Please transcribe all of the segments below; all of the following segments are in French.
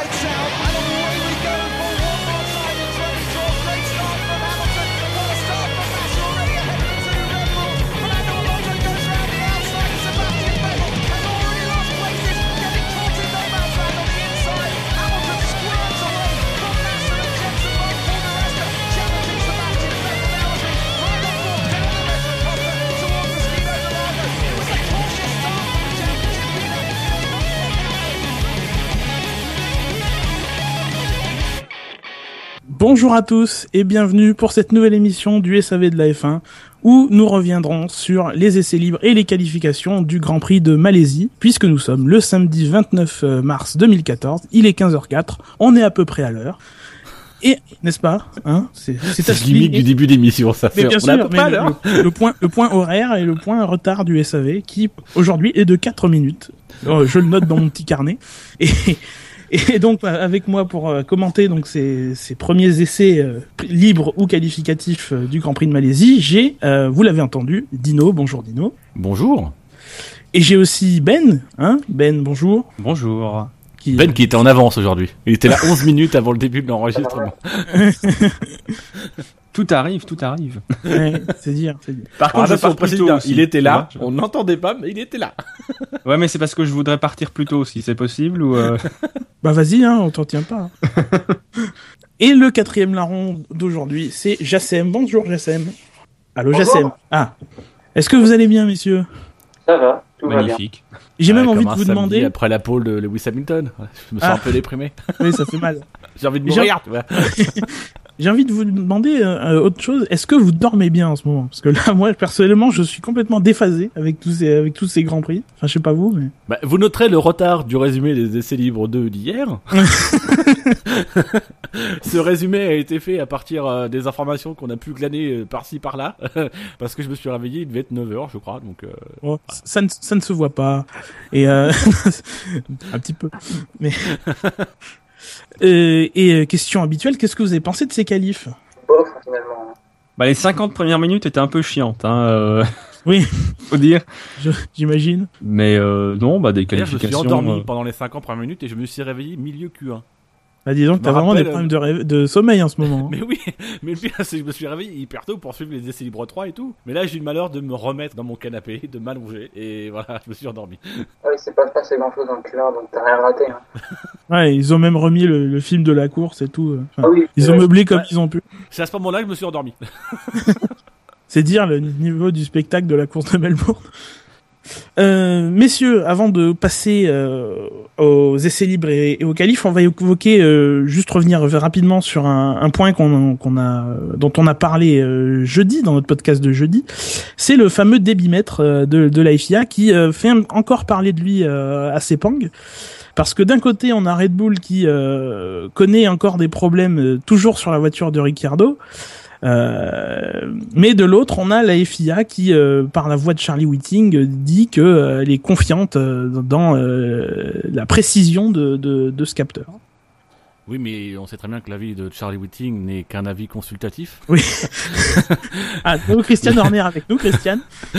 lights out, Bonjour à tous et bienvenue pour cette nouvelle émission du SAV de la F1 où nous reviendrons sur les essais libres et les qualifications du Grand Prix de Malaisie puisque nous sommes le samedi 29 mars 2014, il est 15h04, on est à peu près à l'heure. Et n'est-ce pas hein C'est C'est limite du début d'émission, ça Mais fait. bien on peu mais l'heure. le, le point, le point horaire et le point retard du SAV qui aujourd'hui est de 4 minutes. Euh, je le note dans mon petit carnet. Et, et donc euh, avec moi pour euh, commenter donc ces, ces premiers essais euh, libres ou qualificatifs euh, du Grand Prix de Malaisie, j'ai, euh, vous l'avez entendu, Dino. Bonjour Dino. Bonjour. Et j'ai aussi Ben. Hein Ben, bonjour. Bonjour. Qui, Ben qui était en avance aujourd'hui. Il était là 11 minutes avant le début de l'enregistrement. Tout arrive, tout arrive. ouais, c'est dire, c'est dire. Par contre, je pars plus tôt aussi. il était là. On n'entendait pas, mais il était là. je- Ouais, mais c'est parce que je voudrais partir plus tôt, si c'est possible, ou... euh, Bah vas-y, hein, on t'en tient pas. hein. Et le quatrième larron d'aujourd'hui, c'est Jassem. Bonjour Jassem. Allô Jassem. Ah. Est-ce que vous allez bien, messieurs? Ça va, tout va bien. Magnifique. J'ai même envie de vous demander. Après la pole de Lewis Hamilton. Je me sens Ah. un peu déprimé. Oui, ça fait mal. J'ai envie de mourir. tu vois. J'ai envie de vous demander euh, euh, autre chose. Est-ce que vous dormez bien en ce moment? Parce que là, moi, personnellement, je suis complètement déphasé avec tous ces, avec tous ces grands prix. Enfin, je sais pas vous, mais. Bah, vous noterez le retard du résumé des essais libres 2 d'hier. Ce résumé a été fait à partir euh, des informations qu'on a pu glaner euh, par-ci par-là. parce que je me suis réveillé, il devait être 9h, je crois. Donc, Bon, ça, ne, ça ne se voit pas. Et un petit peu. Mais et euh, question habituelle, qu'est-ce que vous avez pensé de ces qualifs Bof, finalement. Bah, les 50 premières minutes étaient un peu chiantes, hein, euh, Oui, faut dire. j'imagine. Mais euh, non, bah, des d'ailleurs, je me suis qualifications... endormi euh, pendant les 50 premières minutes et je me suis réveillé milieu Q1. Bah dis donc, t'as me vraiment des problèmes de, rêve- de sommeil en ce moment. hein. Mais oui, mais le pire, c'est que je me suis réveillé hyper tôt pour suivre les essais libres 3 et tout. Mais là, j'ai eu le malheur de me remettre dans mon canapé, de m'allonger, et voilà, je me suis endormi. Ouais, c'est pas passé grand chose dans le Q1, donc t'as rien raté. Hein. Ouais, ils ont même remis le, le film de la course et tout. euh. Enfin, Ah oui, ils ont meublé comme Ouais. ils ont pu. C'est à ce moment-là que je me suis endormi. C'est dire le niveau du spectacle de la course de Melbourne. Euh, messieurs, avant de passer euh, aux essais libres et, aux qualifs, on va évoquer euh, juste revenir rapidement sur un, point qu'on a dont on a parlé euh, jeudi dans notre podcast de jeudi. C'est le fameux débitmètre de, de qui fait encore parler de lui à Sepang. Parce que d'un côté, on a Red Bull qui connaît encore des problèmes toujours sur la voiture de Ricciardo. Euh, mais de l'autre, on a la FIA qui, euh, par la voix de Charlie Whiting, euh, dit que euh, elle est confiante dans la précision de, de, de ce capteur. Oui, mais on sait très bien que l'avis de Charlie Whiting n'est qu'un avis consultatif. Oui. ah, donc Christian Horner avec nous, Christian.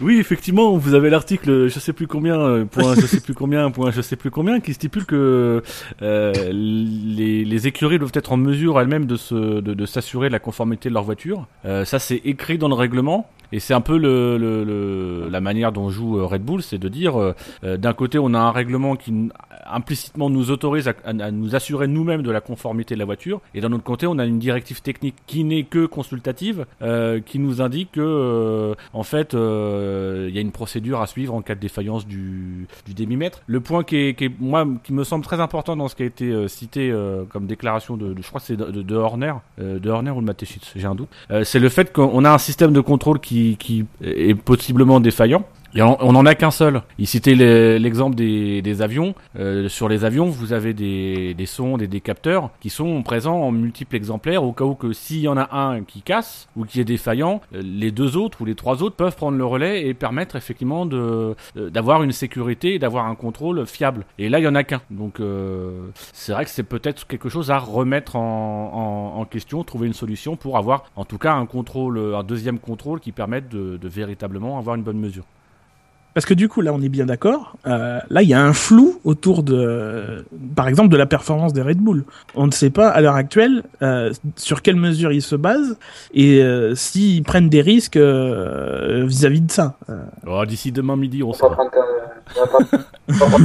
Oui, effectivement, vous avez l'article, je sais plus combien, euh, point, je sais plus combien, point, je sais plus combien, qui stipule que euh, les, les écuries doivent être en mesure elles-mêmes de se, de, de s'assurer de la conformité de leur voiture. Euh, ça, c'est écrit dans le règlement. Et c'est un peu le, le, le- la manière dont joue euh, Red Bull, c'est de dire, euh, euh, d'un côté, on a un règlement qui implicitement nous autorise à, nous assurer nous-mêmes de la conformité de la voiture, et d'un autre côté, on a une directive technique qui n'est que consultative, euh, qui nous indique que, euh, en fait, euh, il y a une procédure à suivre en cas de défaillance du, du débitmètre. Le point qui est, qui est, moi, qui me semble très important dans ce qui a été euh, cité euh, comme déclaration de, je crois c'est de, de, de Horner, de Horner ou de Mateschitz, j'ai un doute, c'est le fait qu'on a un système de contrôle qui, qui est possiblement défaillant. Et on on en a qu'un seul. Il citait le- l'exemple des, des avions. Euh, sur les avions, vous avez des, des sondes et des capteurs qui sont présents en multiples exemplaires au cas où que s'il y en a un qui casse ou qui est défaillant, euh, les deux autres ou les trois autres peuvent prendre le relais et permettre effectivement euh, d'avoir une sécurité et d'avoir un contrôle fiable. Et là, il y en a qu'un. Donc c'est vrai que c'est peut-être quelque chose à remettre en, question, trouver une solution pour avoir en tout cas un contrôle, un deuxième contrôle qui permette de véritablement avoir une bonne mesure. Parce que du coup, là, on est bien d'accord. euh, là, il y a un flou autour de, par exemple, de la performance des Red Bull. On ne sait pas à l'heure actuelle euh, sur quelle mesure ils se basent et euh, s'ils prennent des risques euh, vis-à-vis de ça. Euh, Oh, D'ici demain midi, on On va pas saura. prendre, euh,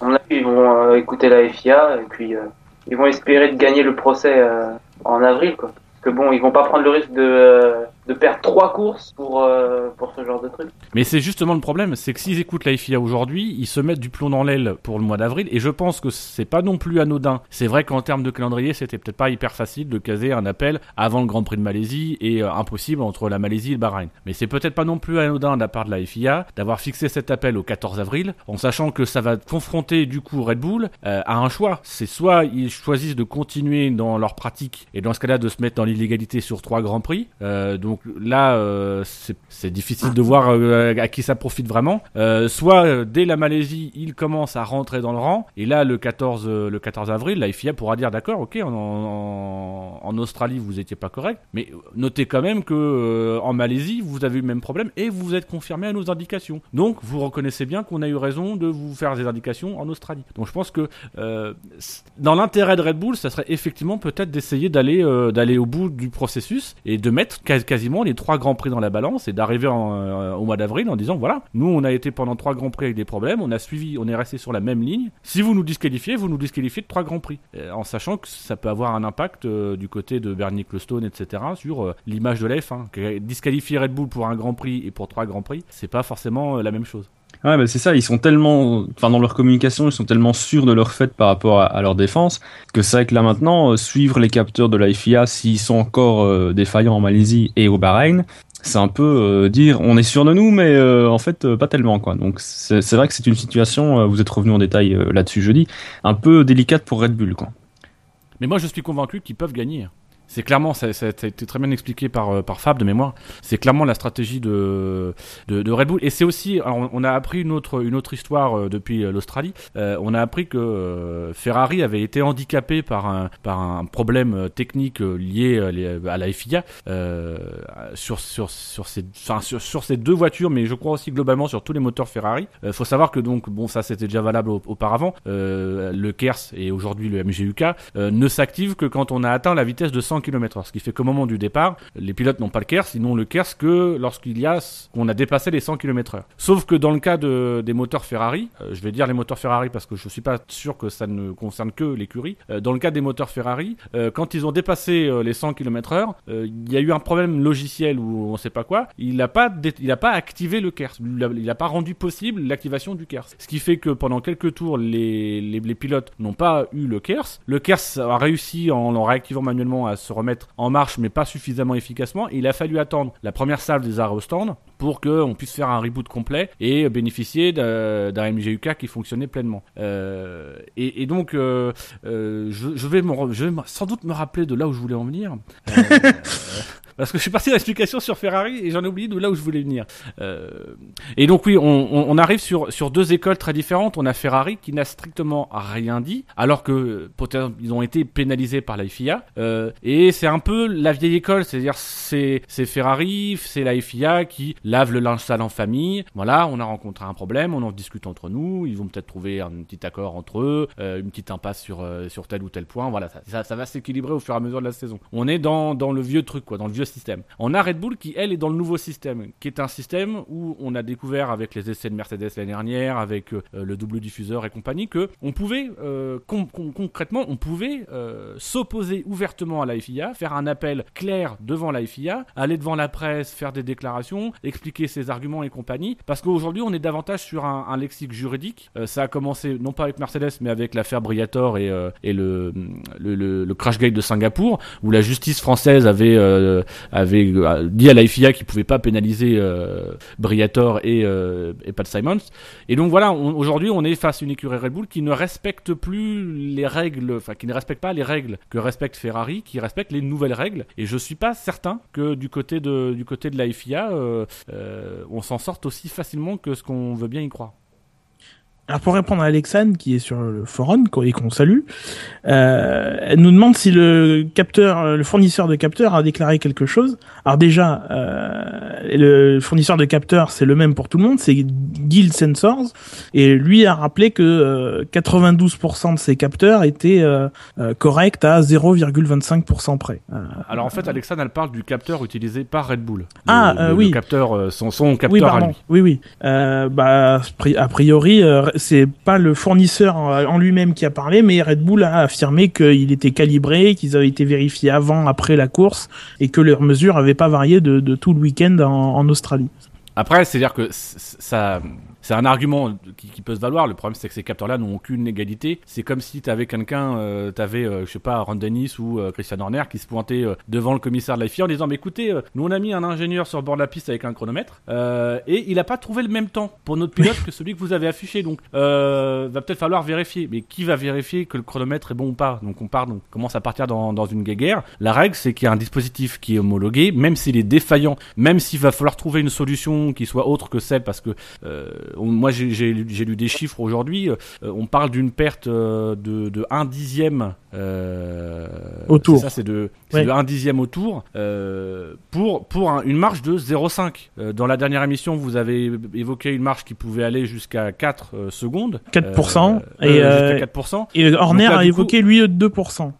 on avis, ils vont euh, écouter la FIA et puis euh, ils vont espérer de gagner le procès euh, en avril, quoi. Parce que bon, ils vont pas prendre le risque de, euh, de perdre trois courses pour, euh, pour ce genre de truc. Mais c'est justement le problème, c'est que s'ils écoutent la FIA aujourd'hui, ils se mettent du plomb dans l'aile pour le mois d'avril, et je pense que c'est pas non plus anodin. C'est vrai qu'en termes de calendrier, c'était peut-être pas hyper facile de caser un appel avant le Grand Prix de Malaisie et euh, impossible entre la Malaisie et le Bahreïn. Mais c'est peut-être pas non plus anodin de la part de la FIA d'avoir fixé cet appel au 14 avril, en sachant que ça va confronter du coup Red Bull euh, à un choix. C'est soit ils choisissent de continuer dans leur pratique et dans ce cas-là de se mettre dans l'illégalité sur trois grands prix. Euh, donc là, euh, c'est difficile de voir euh, à qui ça profite vraiment. Euh, soit dès la Malaisie, ils commencent à rentrer dans le rang et là le 14 euh, le 14 avril, la FIA pourra dire d'accord, ok, en, Australie vous étiez pas correct, mais notez quand même que en Malaisie vous avez eu le même problème et vous êtes confirmé à nos indications. Donc vous reconnaissez bien qu'on a eu raison de vous faire des indications en Australie. Donc je pense que dans l'intérêt de Red Bull, ça serait effectivement peut-être d'essayer d'aller d'aller au bout du processus et de mettre quas- quasiment les trois grands prix dans la balance et d'arriver euh, au mois d'avril en disant voilà, nous on a été pendant trois grands prix avec des problèmes, on a suivi, on est resté sur la même ligne. Si vous nous disqualifiez, vous nous disqualifiez de trois grands prix, Euh, en sachant que ça peut avoir un impact euh, du côté de Bernie Ecclestone, etc. sur l'image de la F1. Que disqualifier Red Bull pour un grand prix et pour trois grands prix, c'est pas forcément la même chose. Ouais, bah c'est ça, ils sont tellement, enfin dans leur communication, ils sont tellement sûrs de leur fait par rapport à, leur défense que c'est vrai que là maintenant, euh, suivre les capteurs de la FIA s'ils sont encore euh, défaillants en Malaisie et au Bahreïn, c'est un peu euh, dire on est sûr de nous, mais en fait pas tellement quoi. Donc c'est vrai que c'est une situation, vous êtes revenu en détail là-dessus jeudi, un peu délicate pour Red Bull quoi. Mais moi, je suis convaincu qu'ils peuvent gagner. C'est clairement, ça, a été très bien expliqué par, euh, par Fab de mémoire. C'est clairement la stratégie de, de, Red Bull. Et c'est aussi, on- a appris une autre, une autre histoire euh, depuis euh, l'Australie. On a appris que Ferrari avait été handicapé par un, par un problème technique lié à la FIA sur, sur, sur, ces, enfin, sur, sur ces deux voitures, mais je crois aussi globalement sur tous les moteurs Ferrari. Il faut savoir que donc, bon, ça c'était déjà valable au- auparavant. Le KERS et aujourd'hui le MGUK ne s'active que quand on a atteint la vitesse de 100 km/h. Ce qui fait qu'au moment du départ, les pilotes n'ont pas le KERS, ils n'ont le KERS que lorsqu'il y a, on a dépassé les 100 km/h. Sauf que dans le cas de, des moteurs Ferrari, euh, je vais dire les moteurs Ferrari parce que je suis pas sûr que ça ne concerne que l'écurie. Euh, dans le cas des moteurs Ferrari, euh, quand ils ont dépassé les 100 km/h, il y a eu un problème logiciel ou on sait pas quoi. Il n'a pas, il a pas activé le KERS. Il n'a pas rendu possible l'activation du KERS. Ce qui fait que pendant quelques tours, les, les, pilotes n'ont pas eu le KERS. Le KERS a réussi en le réactivant manuellement à se remettre en marche, mais pas suffisamment efficacement. Il a fallu attendre la première salve des arrêts au stand pour qu'on puisse faire un reboot complet et bénéficier d'un MGUK qui fonctionnait pleinement. Euh, et, donc, euh, euh, je, vais, sans doute me rappeler de là où je voulais en venir. Parce que je suis parti dans l'explication sur Ferrari et j'en ai oublié de là où je voulais venir. Euh, et donc oui, on, arrive sur, sur deux écoles très différentes. On a Ferrari qui n'a strictement rien dit, alors que peut-être ils ont été pénalisés par la FIA. Euh, et c'est un peu la vieille école, c'est-à-dire c'est Ferrari, c'est la FIA qui lave le linge sale en famille. Voilà, on a rencontré un problème, on en discute entre nous. Ils vont peut-être trouver un petit accord entre eux, euh, une petite impasse sur sur tel ou tel point. Voilà, ça, ça, ça va s'équilibrer au fur et à mesure de la saison. On est dans dans le vieux truc quoi, dans le vieux système. On a Red Bull qui elle est dans le nouveau système, qui est un système où on a découvert avec les essais de Mercedes l'année dernière, avec euh, le double diffuseur et compagnie, que on pouvait euh, con- con- concrètement, on pouvait euh, s'opposer ouvertement à la FIA, faire un appel clair devant la FIA, aller devant la presse, faire des déclarations, expliquer ses arguments et compagnie, parce qu'aujourd'hui on est davantage sur un, lexique juridique. Ça a commencé non pas avec Mercedes, mais avec l'affaire Briator et, le, le, le Crashgate de Singapour, où la justice française avait avait euh, dit à la FIA qu'il pouvait pas pénaliser euh, Briator et, euh, et Pat Simons. Et donc voilà, aujourd'hui on est face à une écurie Red Bull qui ne respecte plus les règles, enfin qui ne respecte pas les règles que respecte Ferrari, qui respecte les nouvelles règles. Et je suis pas certain que du côté de du côté de la on s'en sorte aussi facilement que ce qu'on veut bien y croire. Alors pour répondre à Alexandre qui est sur le forum et qu'on salue, euh, elle nous demande si le capteur, le fournisseur de capteurs a déclaré quelque chose. Alors déjà, euh, le fournisseur de capteurs c'est le même pour tout le monde, c'est Guild Sensors et lui a rappelé que euh, 92% de ses capteurs étaient euh, euh, corrects à 0,25% près. Euh, Alors en fait, Alexandre, elle parle du capteur utilisé par Red Bull. Le- Ah, le, euh, le oui. capteur, euh, son, son capteur oui, à lui. Oui, oui. Euh, bah, a priori, euh, c'est pas le fournisseur en lui-même qui a parlé, mais Red Bull a affirmé qu'il était calibré, qu'ils avaient été vérifiés avant, après la course, et que leurs mesures avaient pas varié de, tout le week-end en, en Australie. Après, c'est-à-dire que ça, c'est un argument qui, peut se valoir. Le problème, c'est que ces capteurs-là n'ont aucune égalité. C'est comme si tu avais quelqu'un, euh, tu avais, je sais pas, Ron Dennis ou euh, Christian Horner qui se pointait euh, devant le commissaire de la en disant, mais écoutez, euh, nous on a mis un ingénieur sur le bord de la piste avec un chronomètre euh, et il a pas trouvé le même temps pour notre pilote que celui que vous avez affiché. Donc, euh, va peut-être falloir vérifier. Mais qui va vérifier que le chronomètre est bon ou pas? Donc, on part, donc, on commence à partir dans, dans une guéguerre. La règle, c'est qu'il y a un dispositif qui est homologué, même s'il est défaillant, même s'il va falloir trouver une solution qui soit autre que celle, parce que euh, on- moi j'ai lu des chiffres aujourd'hui, euh, on parle d'une perte euh, de, de 1 dixième euh, Au tour. c'est Ça, c'est de, c'est Ouais. de 1 dixième au tour euh, pour, pour un- une marge de 0,5. Euh, dans la dernière émission, vous avez évoqué une marge qui pouvait aller jusqu'à 4 euh, secondes. 4%, Euh, et, jusqu'à 4%. Et Horner là, a évoqué, lui, 2%.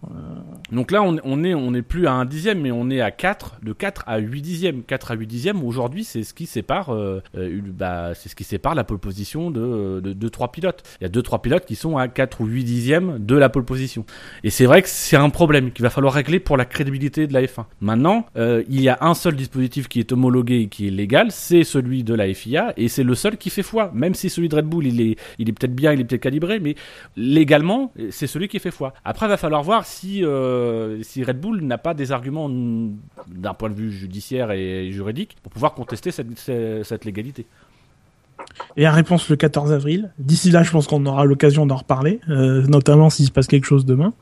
Donc là, on, on est, on est plus à un dixième, mais on est à 4, de 4 à 8 dixièmes. 4 à 8 dixièmes, aujourd'hui, c'est ce qui sépare, euh, euh, bah, c'est ce qui sépare la pole position de, de, de 3 pilotes. Il y a 2-3 pilotes qui sont à 4 ou 8 dixièmes de la pole position. Et c'est vrai que c'est un problème qu'il va falloir régler pour la crédibilité de la F1. Maintenant, euh, il y a un seul dispositif qui est homologué et qui est légal, c'est celui de la FIA, et c'est le seul qui fait foi. Même si celui de Red Bull, il est, il est peut-être bien, il est peut-être calibré, mais légalement, c'est celui qui fait foi. Après, il va falloir voir si, euh, si Red Bull n'a pas des arguments d'un point de vue judiciaire et juridique pour pouvoir contester cette, cette, légalité. Et la réponse le 14 avril. D'ici là, je pense qu'on aura l'occasion d'en reparler, euh, notamment s'il se passe quelque chose demain.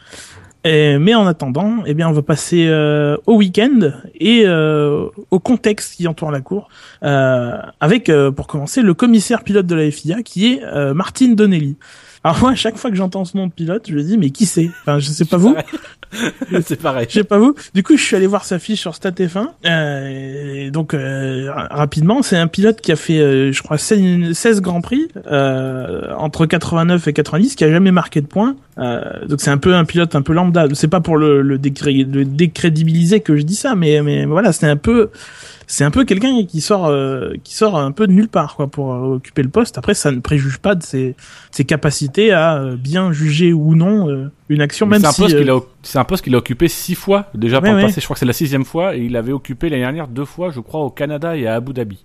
Mais en attendant, eh bien, on va passer euh, au week-end et euh, au contexte qui entoure la cour, euh, avec, euh, pour commencer, le commissaire pilote de la FIA, qui est euh, Martin Donnelly. Alors moi, à chaque fois que j'entends ce nom de pilote, je me dis, mais qui c'est? Enfin, je sais pas vous. c'est pareil. Je sais pas vous. Du coup, je suis allé voir sa fiche sur StatF1. Euh, et donc, euh, ra- rapidement, c'est un pilote qui a fait, euh, je crois, 16, 16 Grands Prix euh, entre 89 et 90, qui a jamais marqué de points. Euh, donc, c'est un peu un pilote un peu lambda. C'est pas pour le, le, décré- le décrédibiliser que je dis ça, mais, mais voilà, c'est un peu, c'est un peu quelqu'un qui sort, euh, qui sort un peu de nulle part, quoi, pour euh, occuper le poste. Après, ça ne préjuge pas de ses, ses capacités à euh, bien juger ou non euh, une action, Mais même C'est un, poste qu'il a, c'est un poste qu'il a occupé six fois déjà par Ouais, le passé. Je crois que c'est la sixième fois et il avait occupé l'année dernière deux fois, je crois, au Canada et à Abu Dhabi.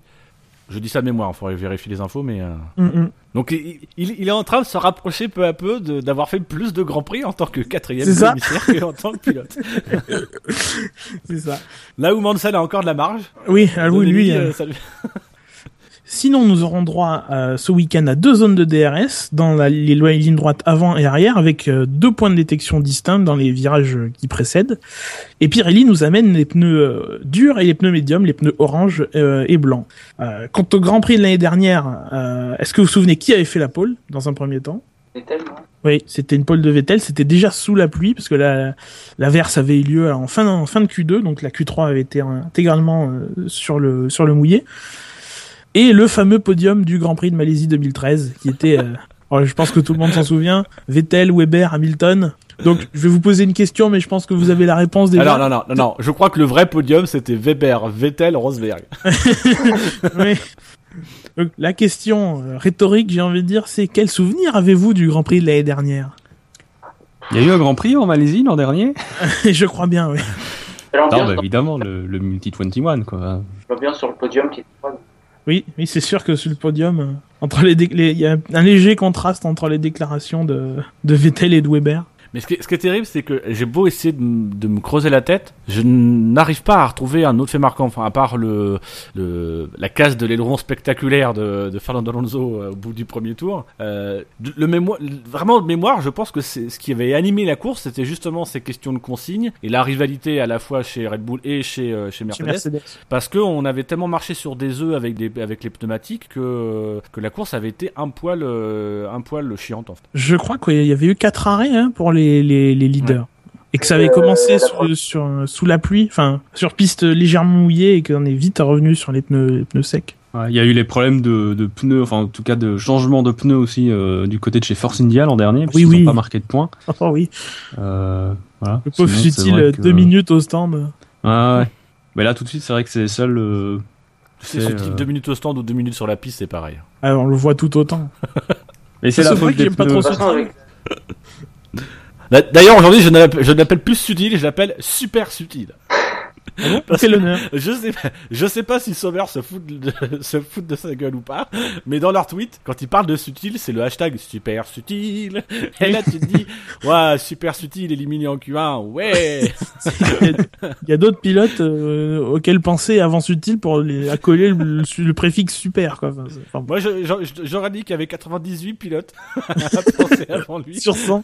Je dis ça de mémoire, il faudrait vérifier les infos, mais. euh, mm, mm. Donc il, est en train de se rapprocher peu à peu d'avoir fait plus de grands prix en tant que quatrième commissaire qu'en tant que pilote. c'est ça. Là où Mansell a encore de la marge. Oui, ah oui, Donnelly, lui. euh, ça lui- Sinon, nous aurons droit euh, ce week-end à deux zones de DRS dans la, les lignes droites avant et arrière avec euh, deux points de détection distincts dans les virages qui précèdent. Et Pirelli nous amène les pneus euh, durs et les pneus médiums, les pneus orange euh, et blanc. Euh, quant au Grand Prix de l'année dernière, euh, est-ce que vous vous souvenez qui avait fait la pole dans un premier temps? C'est tellement. Oui, c'était une pole de Vettel, c'était déjà sous la pluie parce que la, la verse avait eu lieu en fin, en fin de Q2, donc la Q3 avait été intégralement euh, sur le sur le mouillé. Et le fameux podium du Grand Prix de Malaisie 2013 qui était euh, alors, je pense que tout le monde s'en souvient, Vettel, Weber, Hamilton. Donc je vais vous poser une question mais je pense que vous avez la réponse déjà. Ah non, non, non, non. Je crois que le vrai podium c'était Weber, Vettel, Rosberg. Oui. Donc, la question euh, rhétorique, j'ai envie de dire, c'est quel souvenir avez-vous du Grand Prix de l'année dernière? Il y a eu un Grand Prix en Malaisie l'an dernier? Je crois bien, oui. Non, bah, évidemment, le, le Multi 21, quoi. l'ambiance sur le podium qui est froide. Oui, oui, c'est sûr que sur le podium, euh, entre les, il y a un léger contraste entre les déclarations de, de Vettel et de Weber. Mais ce qui est, ce qui est terrible, c'est que j'ai beau essayer de, me creuser la tête, je n'arrive pas à retrouver un autre fait marquant. Enfin, à part le, le la casse de l'aileron spectaculaire de, de Fernando Alonso euh, au bout du premier tour. Euh, de- le mémoire, vraiment de mémoire, je pense que c'est ce qui avait animé la course, c'était justement ces questions de consignes et la rivalité à la fois chez Red Bull et chez, euh, chez Chez Mercedes. Mercedes. Parce que on avait tellement marché sur des œufs avec des avec les pneumatiques que que la course avait été un poil euh, un poil chiante en fait. Je crois qu'il y avait eu quatre arrêts hein, pour les, les, les leaders. Et que ça avait Euh, commencé la sous, première- sur, sous la pluie, enfin sur piste légèrement mouillée et qu'on est vite revenu sur les pneus, les pneus secs. Ouais, Il y a eu les problèmes de, de pneus, enfin en tout cas de changement de pneus aussi euh, du côté de chez Force India l'an dernier, parce Oui, qu'ils oui. n'ont pas marqué de points. Oh oui, Euh, voilà. le pauvre futile, que- deux minutes au stand. Ouais, ouais. Mais là tout de suite c'est vrai que c'est euh, C'est C'est, ce type euh, deux minutes au stand ou deux minutes sur la piste, c'est pareil. Alors, on le voit tout autant. Et c'est la faute des j'aime pas pneus. trop De toute façon, avec, D'a- D'ailleurs, aujourd'hui, je ne l'appelle- plus subtil, je l'appelle super subtil. Parce que l'honneur. je sais, pas- je sais pas si Sommer se fout de, se fout de sa gueule ou pas, mais dans leur tweet, quand ils parlent de subtil, c'est le hashtag super subtil. Et là, tu te dis, ouais, super subtil, éliminé en Q1, ouais. Il y a- d'autres pilotes euh, auxquels penser avant utile pour les accoler le, préfixe super quoi. Enfin, c'est- enfin, Moi, j'aurais dit qu'il y avait 98 pilotes à penser avant lui. sur 100.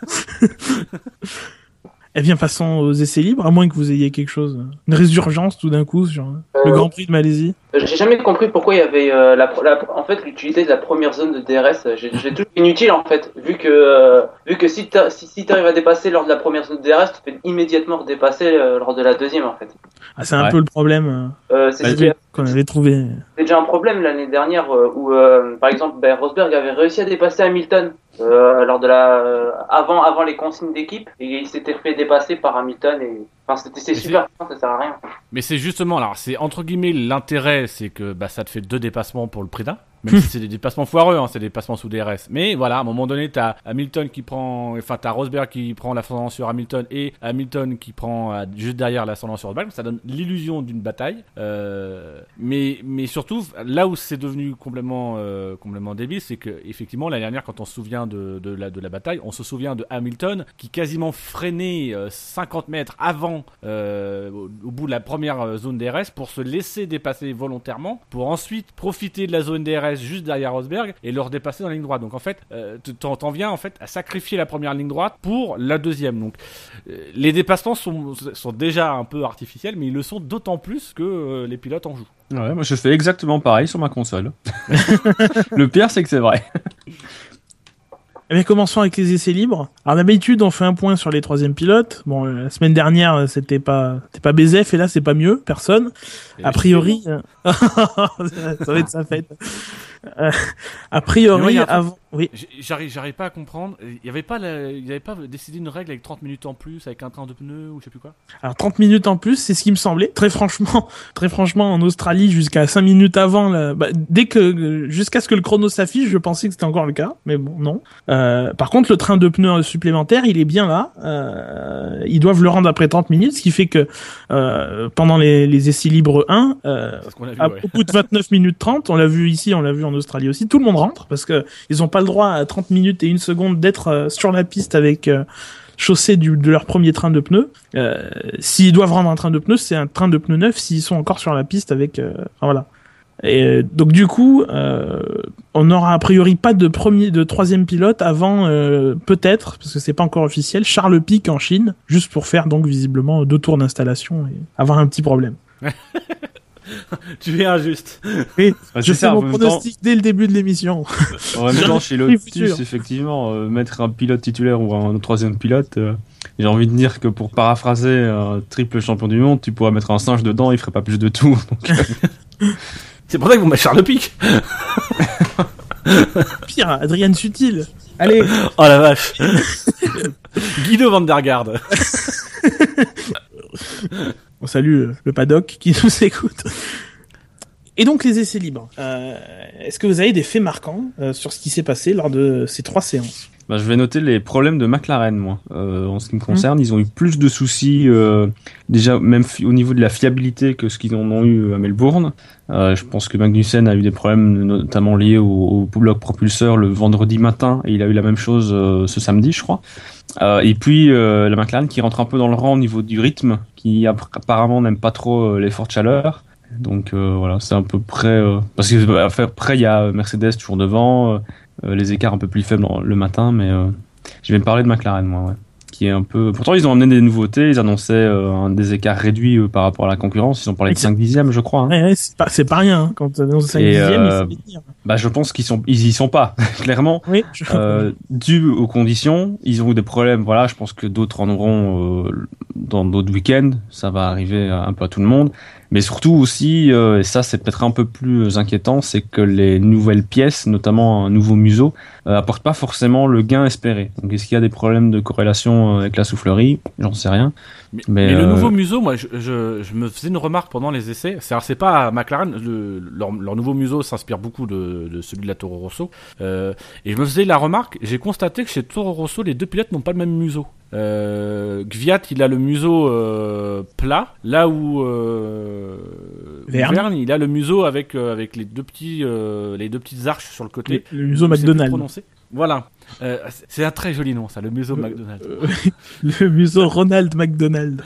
Eh bien, passons aux essais libres, à moins que vous ayez quelque chose, une résurgence tout d'un coup sur le Euh, Grand Prix de Malaisie. J'ai jamais compris pourquoi il y avait euh, la, la- en fait l'utilité de la première zone de DRS. euh, J'ai toujours inutile en fait, vu que euh, vu que si t'as- si, si t'arrives à dépasser lors de la première zone de DRS, tu peux immédiatement redépasser euh, lors de la deuxième en fait. Ah, c'est un Ouais. peu le problème Euh, c'est Bah, c'était qu'on avait trouvé. déjà un problème l'année dernière euh, où euh, par exemple ben, Rosberg avait réussi à dépasser Hamilton euh, lors de la euh, avant avant les consignes d'équipe il s'était fait dépasser par Hamilton et enfin c'était c'est Mais super ça sert à rien. Mais c'est justement, alors, c'est entre guillemets l'intérêt, c'est que bah, ça te fait deux dépassements pour le prix d'un. Même si c'est des dépassements foireux, hein, c'est des dépassements sous DRS. Mais voilà, à un moment donné, t'as Hamilton qui prend, enfin, t'as Rosberg qui prend l'ascendant sur Hamilton et Hamilton qui prend euh, juste derrière l'ascendant sur Rosberg. Ça donne l'illusion d'une bataille. Euh, mais, mais surtout, là où c'est devenu complètement, euh, complètement débile, c'est que effectivement l'année dernière, quand on se souvient de, de la, de la bataille, on se souvient de Hamilton qui quasiment freinait euh, 50 mètres avant, euh, au, bout de la première euh, zone DRS, pour se laisser dépasser volontairement, pour ensuite profiter de la zone DRS juste derrière Rosberg et le redépasser dans la ligne droite. Donc en fait, euh, t'en viens en fait à sacrifier la première ligne droite pour la deuxième. Donc euh, les dépassements sont, sont déjà un peu artificiels, mais ils le sont d'autant plus que les pilotes en jouent. Ouais, moi je fais exactement pareil sur ma console. le pire c'est que c'est vrai. Eh bien, commençons avec les essais libres. Alors d'habitude, on fait un point sur les troisièmes pilotes. Bon, euh, la semaine dernière, euh, c'était pas, c'était pas BZF, et là, c'est pas mieux, personne. A priori, euh, ça va être sa fête. A priori, avant, oui. J'arrive, j'arrive pas à comprendre. Il y avait pas, la- il y avait pas décidé une règle avec 30 minutes en plus, avec un train de pneus ou je sais plus quoi? Alors 30 minutes en plus, c'est ce qui me semblait. Très franchement, très franchement, en Australie, jusqu'à 5 minutes avant, là, bah, dès que, jusqu'à ce que le chrono s'affiche, je pensais que c'était encore le cas, mais bon, non. Euh, par contre, le train de pneus supplémentaire, il est bien là. Euh, ils doivent le rendre après 30 minutes, ce qui fait que euh, pendant les, les essais libres 1, euh, C'est ce qu'on a vu. à- ouais. au bout de 29 minutes 30, on l'a vu ici, on l'a vu en Australie aussi, tout le monde rentre parce que ils ont pas droit à 30 minutes et une seconde d'être euh, sur la piste avec euh, chaussée du, de leur premier train de pneus. Euh, s'ils doivent rendre un train de pneus, c'est un train de pneus neuf s'ils sont encore sur la piste avec voilà. Et donc du coup, on n'aura a priori pas de premier, de troisième pilote avant peut-être, parce que c'est pas encore officiel, Charles Pic en Chine, juste pour faire donc visiblement deux tours d'installation et avoir un petit problème. Tu es injuste. Oui, Bah, je c'est ça, mon temps- pronostic dès le début de l'émission. En même temps, chez Lotus, futur. effectivement, euh, mettre un pilote titulaire ou un troisième pilote, euh, j'ai envie de dire que pour paraphraser un triple champion du monde, tu pourrais mettre un singe dedans, il ferait pas plus de tours. Donc, C'est pour ça que vous mettez Charles Pic. Pire, Adrien Sutil. Allez, Oh la vache. Guido van der Garde. On salue euh, le paddock qui nous écoute. Et donc les essais libres. Euh, Est-ce que vous avez des faits marquants euh, sur ce qui s'est passé lors de ces trois séances? Bah, je vais noter les problèmes de McLaren, moi. Euh, en ce qui me concerne, ils ont eu plus de soucis, euh, déjà même au niveau de la fiabilité que ce qu'ils en ont eu à Melbourne. Euh, je pense que Magnussen a eu des problèmes notamment liés au, au bloc propulseur le vendredi matin, et il a eu la même chose euh, ce samedi, je crois. Euh, et puis euh, la McLaren qui rentre un peu dans le rang au niveau du rythme, qui app- apparemment n'aime pas trop euh, les fortes chaleurs. Donc euh, voilà, c'est à peu près euh, parce que euh, après il y a Mercedes toujours devant, euh, euh, les écarts un peu plus faibles le matin, mais euh, je vais me parler de McLaren moi, ouais, qui est un peu. Pourtant ils ont amené des nouveautés, ils annonçaient euh, un des écarts réduits euh, par rapport à la concurrence, ils ont parlé de Oui, 5 dixièmes je crois. hein. Ouais, ouais, c'est pas, c'est pas rien, hein, quand dans 5 Et, dixièmes, euh. Bah je pense qu'ils sont ils y sont pas clairement. Oui, je- Euh, dû aux conditions, ils ont eu des problèmes. Voilà, je pense que d'autres en auront euh, dans d'autres week-ends. Ça va arriver un peu à tout le monde. Mais surtout aussi, euh, et ça c'est peut-être un peu plus inquiétant, c'est que les nouvelles pièces, notamment un nouveau museau, euh, apportent pas forcément le gain espéré. Donc est-ce qu'il y a des problèmes de corrélation euh, avec la soufflerie? J'en sais rien. Mais, Mais, mais le nouveau museau, moi, je, je, je me faisais une remarque pendant les essais. C'est, alors, c'est pas à McLaren, le, leur, leur nouveau museau s'inspire beaucoup de, de celui de la Toro Rosso. Euh, et je me faisais la remarque, j'ai constaté que chez Toro Rosso, les deux pilotes n'ont pas le même museau. Euh, Gviat, il a le museau euh, plat, là où euh, Verne. Verne, il a le museau avec euh, avec les deux petits les deux petites arches sur le côté. le, le museau McDonald's. Voilà. Euh, c'est- un très joli nom, ça, le museau Euh, McDonald's. Euh, le museau Ronald McDonald.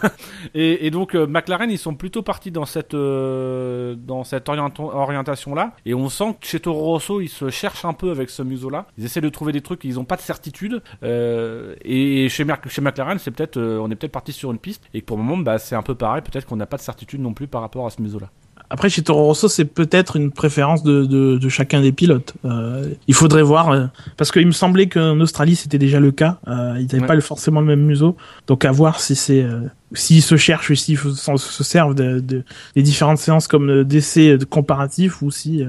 Et, et donc euh, McLaren, ils sont plutôt partis dans cette euh, dans cette orientation là. Et on sent que chez Toro Rosso, ils se cherchent un peu avec ce museau là. Ils essaient de trouver des trucs, ils n'ont pas de certitude. Et chez, Mer- chez McLaren, c'est peut-être on est peut-être parti sur une piste. Et pour le moment, bah, c'est un peu pareil. Peut-être qu'on n'a pas de certitude non plus par rapport à ce museau là. Après, chez Toro Rosso, c'est peut-être une préférence de, de, de chacun des pilotes. Euh, il faudrait voir, euh, parce qu'il me semblait qu'en Australie, c'était déjà le cas. Euh, ils n'avaient Ouais. pas forcément le même museau. Donc, à voir si c'est, s'ils se cherchent ou s'ils se se servent de, de- des différentes séances comme d'essais comparatifs ou si euh,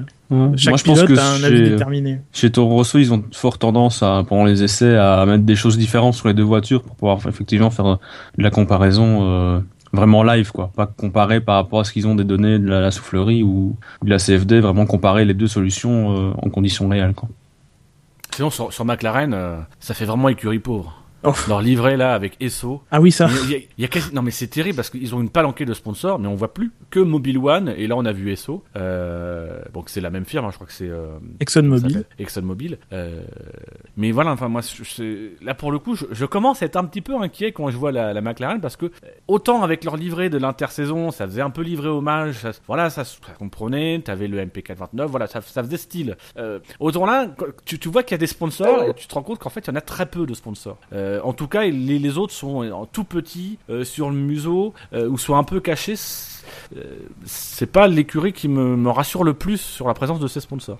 chaque Moi je pense pilote que a un avis déterminé. chez Toro Rosso, ils ont fort tendance à, pendant les essais à mettre des choses différentes sur les deux voitures pour pouvoir effectivement faire de la comparaison vraiment live, quoi. Pas comparer par rapport à ce qu'ils ont des données de la, soufflerie ou de la CFD, vraiment comparer les deux solutions euh, en conditions réelles, quoi. Sinon sur, sur McLaren, euh, ça fait vraiment écurie pauvre. Oh. Leur livret là avec Esso. Ah oui, ça. Il y a- il y a quasi- Non mais c'est terrible parce qu'ils ont une palanquée de sponsors, mais on voit plus que Mobile One et là on a vu Esso. Euh, donc c'est la même firme, hein, je crois que c'est euh, ExxonMobil. ExxonMobil. Euh, mais voilà, enfin moi, là pour le coup, je, je commence à être un petit peu inquiet quand je vois la, la McLaren parce que euh, autant avec leur livret de l'intersaison, ça faisait un peu livret hommage, ça, voilà, ça, se- ça comprenait. T'avais le MP429, voilà, ça, ça faisait style. Euh, autant là, tu, tu vois qu'il y a des sponsors et tu te rends compte qu'en fait il y en a très peu de sponsors. Euh, en tout cas, les, autres sont en tout petits euh, sur le museau euh, ou sont un peu cachés. C'est- euh, pas l'écurie qui me, rassure le plus sur la présence de ces sponsors.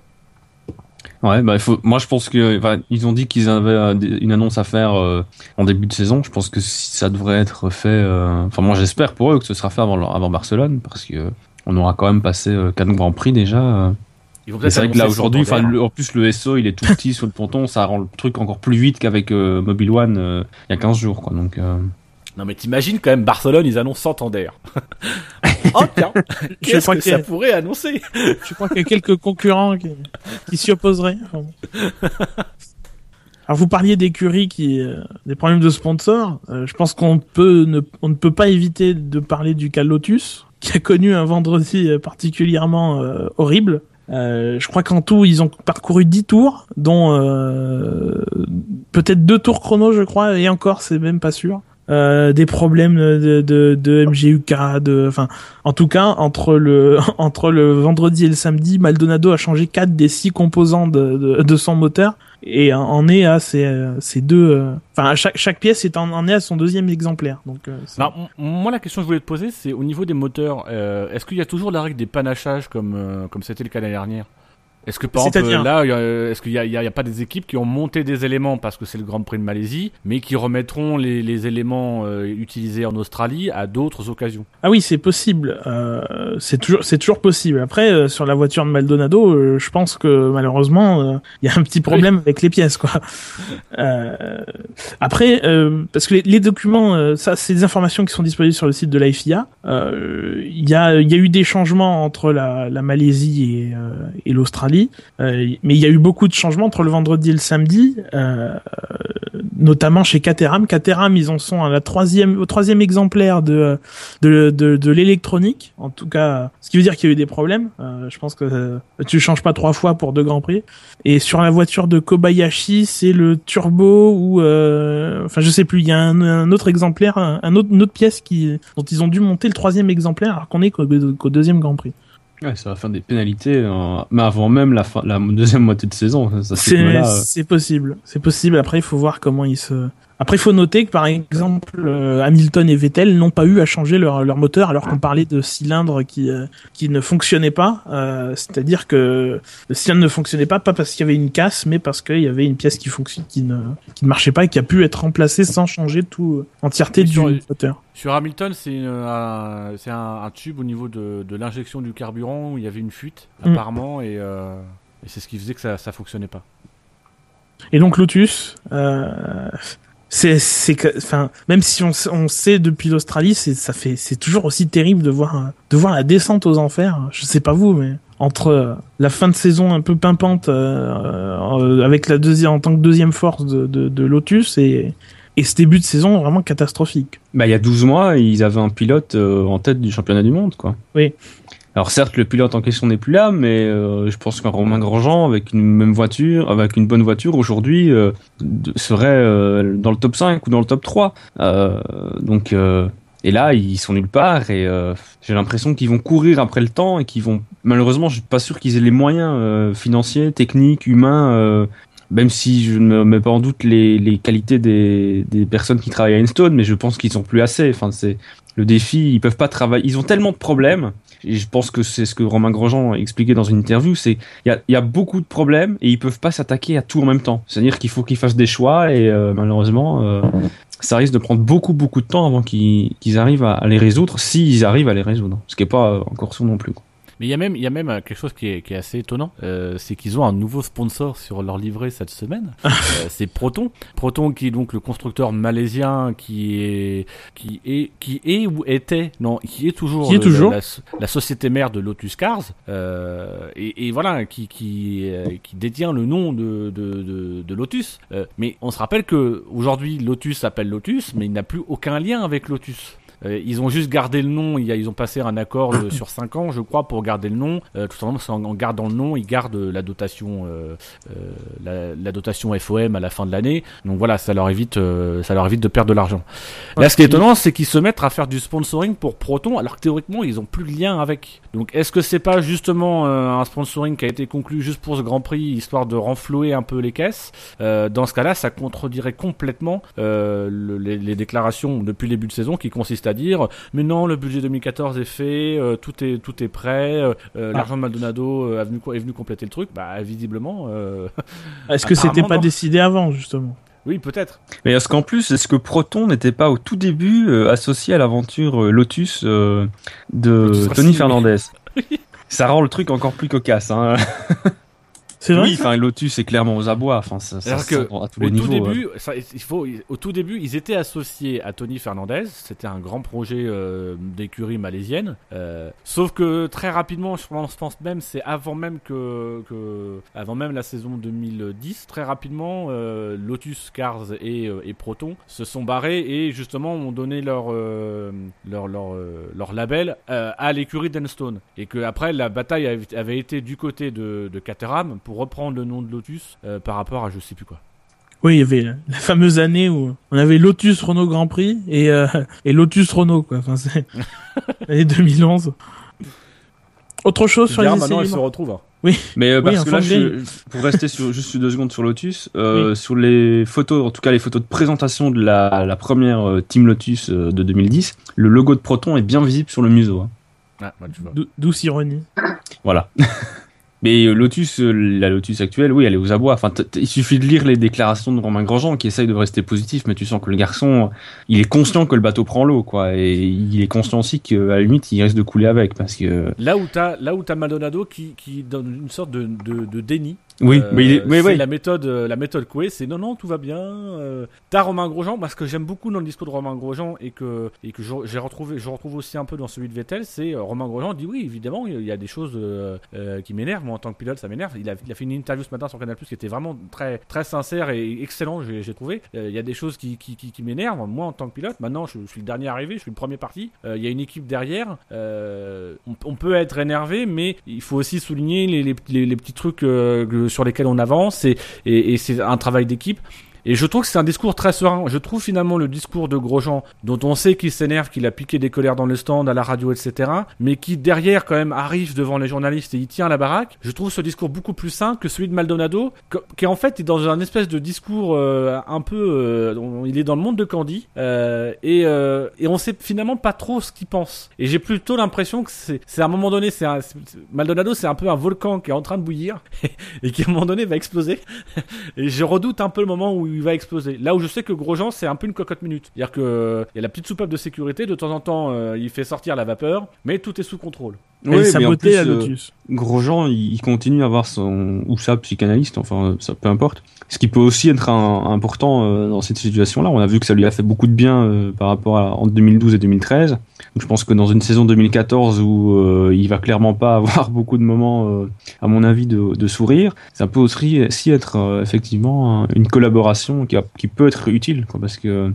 Ouais, bah faut. Moi, je pense que ils ont dit qu'ils avaient euh, une annonce à faire euh, en début de saison. Je pense que ça devrait être fait. euh, Enfin, moi, j'espère pour eux que ce sera fait avant, Barcelone, parce que euh, on aura quand même passé euh, quatre grands prix déjà. C'est vrai que là aujourd'hui, enfin, en plus le SO il est tout petit sur le ponton, ça rend le truc encore plus vite qu'avec euh, Mobile One euh, il y a 15 jours, quoi. Donc euh, Non mais t'imagines quand même Barcelone, ils annoncent Santander. oh tiens, qu'est-ce crois que que- ça pourrait annoncer Je crois qu'il y a quelques concurrents qui, qui s'y opposeraient. Alors vous parliez d'écuries qui euh, des problèmes de sponsors. Euh, je pense qu'on peut ne on ne peut pas éviter de parler du cas Lotus qui a connu un vendredi euh, particulièrement euh, horrible. Euh, je crois qu'en tout ils ont parcouru 10 tours, dont euh, peut-être deux tours chrono, je crois, et encore c'est même pas sûr. Euh, des problèmes de, de, de MGUK, de, enfin, en tout cas, entre le, entre le vendredi et le samedi, Maldonado a changé quatre des six composants de, de, de son moteur et en- est à ces, euh, ces deux, euh, enfin, chaque, chaque pièce est en, est à son deuxième exemplaire. Donc, euh, moi la question que je voulais te poser, c'est au niveau des moteurs, euh, est-ce qu'il y a toujours la règle des panachages comme euh, comme c'était le cas l'année dernière? Est-ce que par exemple là, est-ce qu'il y a, pas des équipes qui ont monté des éléments parce que c'est le Grand Prix de Malaisie, mais qui remettront les, les éléments euh, utilisés en Australie à d'autres occasions? Ah oui, c'est possible. Euh, c'est toujours, c'est toujours possible. Après, euh, sur la voiture de Maldonado, je pense que malheureusement, il y a un petit problème avec les pièces, quoi. Après, parce que les, les documents, ça, c'est des informations qui sont disponibles sur le site de la FIA. Euh, Il y a, il y a eu des changements entre la, la Malaisie et, et l'Australie. Australie. Euh, mais il y a eu beaucoup de changements entre le vendredi et le samedi, euh, notamment chez Caterham. Caterham, ils en sont à la troisième, au troisième exemplaire de de, de, de l'électronique. En tout cas, ce qui veut dire qu'il y a eu des problèmes. Euh, je pense que tu changes pas trois fois pour deux grands prix. Et sur la voiture de Kobayashi, c'est le turbo ou, euh, enfin, je sais plus. Il y a un, un autre exemplaire, un, autre, une autre pièce qui dont ils ont dû monter le troisième exemplaire, alors qu'on est qu'au deuxième Grand Prix. Ouais, ça va faire des pénalités, euh, mais avant même la, fin, la deuxième moitié de saison. Euh, c'est possible, c'est possible. Après, il faut voir comment ils se. Après, il faut noter que par exemple, euh, Hamilton et Vettel n'ont pas eu à changer leur, leur moteur alors qu'on parlait de cylindres qui euh, qui ne fonctionnaient pas. Euh, C'est-à-dire que le cylindre ne fonctionnait pas pas parce qu'il y avait une casse, mais parce qu'il y avait une pièce qui fonctionne qui ne qui ne marchait pas et qui a pu être remplacée sans changer tout entièreté du sur- moteur. Sur Hamilton, c'est un, tube au niveau de, de l'injection du carburant où il y avait une fuite, Mm. apparemment, et, euh, et c'est ce qui faisait que ça, ça fonctionnait pas. Et donc Lotus, euh, c'est c'est que- enfin même si on, on sait depuis l'Australie, c'est ça fait c'est toujours aussi terrible de voir de voir la descente aux enfers. Je sais pas vous, mais entre euh, la fin de saison un peu pimpante euh, euh, avec la deuxième en tant que deuxième force de, de, de Lotus et et ce début de saison vraiment catastrophique. Bah, il y a 12 mois, ils avaient un pilote euh, en tête du championnat du monde, quoi. Oui. Alors certes, le pilote en question n'est plus là, mais euh, je pense qu'un Romain Grosjean, avec une même voiture, avec une bonne voiture, aujourd'hui, euh, serait euh, dans le top 5 ou dans le top 3. Euh, donc, euh, et là, ils sont nulle part, et euh, j'ai l'impression qu'ils vont courir après le temps, et qu'ils vont... Malheureusement, je suis pas sûr qu'ils aient les moyens financiers, techniques, humains... même si je ne mets pas en doute les, les qualités des, des personnes qui travaillent à Enstone, mais je pense qu'ils sont plus assez. Enfin, c'est le défi. Ils peuvent pas travailler. Ils ont tellement de problèmes. Je pense que c'est ce que Romain Grosjean expliquait dans une interview. C'est il y a, beaucoup de problèmes et ils peuvent pas s'attaquer à tout en même temps. C'est-à-dire qu'il faut qu'ils fassent des choix et euh, malheureusement, euh, ça risque de prendre beaucoup beaucoup de temps avant qu'ils arrivent à, les résoudre, s'ils arrivent à les résoudre. Ce qui est pas euh, encore sûr non plus. Mais il y a même, il y a même euh, quelque chose qui est, qui est assez étonnant, euh, c'est qu'ils ont un nouveau sponsor sur leur livret cette semaine. Euh, c'est Proton. Proton qui est donc le constructeur malaisien qui est, qui est, qui est ou était, non, qui est toujours, Qui est le- toujours. La, la société mère de Lotus Cars, euh, et, et voilà, qui, qui, qui détient le nom de, de, de, de Lotus. Mais on se rappelle que aujourd'hui Lotus s'appelle Lotus, mais il n'a plus aucun lien avec Lotus. Euh, ils ont juste gardé le nom, ils ont passé un accord de- sur 5 ans, je crois, pour garder le nom. Euh, tout simplement, en, en gardant le nom, ils gardent la dotation, euh, euh, la, la dotation FOM à la fin de l'année. Donc voilà, ça leur évite, euh, ça leur évite de perdre de l'argent. Là, ce qui est étonnant, c'est qu'ils se mettent à faire du sponsoring pour Proton, alors que théoriquement, ils ont plus de lien avec. Donc, est-ce que c'est pas justement euh, un sponsoring qui a été conclu juste pour ce Grand Prix, histoire de renflouer un peu les caisses? Euh, Dans ce cas-là, ça contredirait complètement euh, le- les, les déclarations depuis le début de saison qui consistent à dire mais non, le budget 2014 est fait, euh, tout est tout est prêt, euh, euh, l'argent de Maldonado euh, venu, est venu compléter le truc. Bah, visiblement, euh, Est-ce que c'était pas non. décidé avant justement? Oui, peut-être. Mais est-ce qu'en plus, est-ce que Proton n'était pas au tout début euh, associé à l'aventure euh, Lotus euh, de Lotus Tony. Fernandez? Ça rend le truc encore plus cocasse. Hein. C'est vrai Oui, enfin Lotus est clairement aux abois. Enfin, ça, que à tous les au niveaux. tout ouais. début, ça, il faut, au tout début, ils étaient associés à Tony Fernandez. C'était un grand projet euh, d'écurie malaisienne. Euh, sauf que très rapidement, je pense, même, c'est avant même que, que, avant même la saison 2010, très rapidement, euh, Lotus, Cars et, euh, et Proton se sont barrés et justement ont donné leur euh, leur leur, euh, leur label euh, à l'écurie d'Enstone. Et que après la bataille avait, avait été du côté de, de Caterham pour reprendre le nom de Lotus euh, par rapport à je sais plus quoi. Oui, il y avait la- fameuse année où on avait Lotus Renault Grand Prix et, euh, et Lotus Renault, quoi. Enfin, c'est l'année 2011. Autre chose sur les essais maintenant, ils se libres retrouvent. hein. Mais euh, Oui, parce que là, je- pour rester sur, juste deux secondes sur Lotus, euh, sur les photos, en tout cas les photos de présentation de la, la première Team Lotus de 2010, le logo de Proton est bien visible sur le museau. hein. Ah, bah, tu vois. Dou- Douce ironie. Voilà. Mais euh, Lotus, euh, la Lotus actuelle, oui, elle est aux abois. Enfin, il suffit de lire les déclarations de Romain Grosjean qui essaye de rester positif, mais tu sens que le garçon, il est conscient que le bateau prend l'eau, quoi, et il est conscient aussi qu'à la limite, il risque de couler avec, parce que Là où t'as là où t'as Maldonado qui qui donne une sorte de, de, de déni Oui, Euh, mais il est, mais ouais. la méthode, euh, la méthode Coué, c'est non, non, tout va bien. Euh, T'as Romain Grosjean, moi ce que j'aime beaucoup dans le discours de Romain Grosjean et que et que j'ai retrouvé, je retrouve aussi un peu dans celui de Vettel, c'est euh, Romain Grosjean dit oui, évidemment, il y a des choses euh, qui m'énervent. Moi en tant que pilote, ça m'énerve. Il a, il a fait une interview ce matin sur Canal qui était vraiment très très sincère et excellent. J'ai trouvé. Il y a des choses qui qui, qui, qui m'énervent. Moi en tant que pilote, maintenant je, je suis le dernier arrivé, je suis le premier parti. Il y a une équipe derrière. On, on peut être énervé, mais il faut aussi souligner les, les, les- les petits trucs que- sur lesquels on avance et, c'est un travail d'équipe. Et je trouve que c'est un discours très serein. Je trouve finalement le discours de Grosjean, dont on sait qu'il s'énerve, qu'il a piqué des colères dans le stand, à la radio, etc., mais qui derrière quand même arrive devant les journalistes et il tient la baraque. Je trouve ce discours beaucoup plus sain que celui de Maldonado, qui en fait est dans un espèce de discours euh, un peu, euh, il est dans le monde de Candy euh, et, euh, et on sait finalement pas trop ce qu'il pense. Et j'ai plutôt l'impression que c'est, à un moment donné, c'est- Maldonado, c'est un peu un volcan qui est en train de bouillir et qui à un moment donné va exploser. Et je redoute un peu le moment où il va exploser. Là où je sais que Grosjean, c'est un peu une cocotte minute. C'est-à-dire que euh, il y a la petite soupape de sécurité, de temps en temps, euh, il fait sortir la vapeur, mais tout est sous contrôle. Sa mais en beauté plus, à euh, Lotus. Grosjean, il, il continue à avoir son ou sa psychanalyste, enfin ça peu importe. Ce qui peut aussi être un- important euh, dans cette situation-là. On a vu que ça lui a fait beaucoup de bien euh, par rapport à entre 2012 et 2013. Donc, je pense que dans une saison 2014 où euh, il va clairement pas avoir beaucoup de moments, euh, à mon avis, de, de sourire, ça peut aussi, aussi être euh, effectivement un- une collaboration qui, a- qui peut être utile, quoi, parce que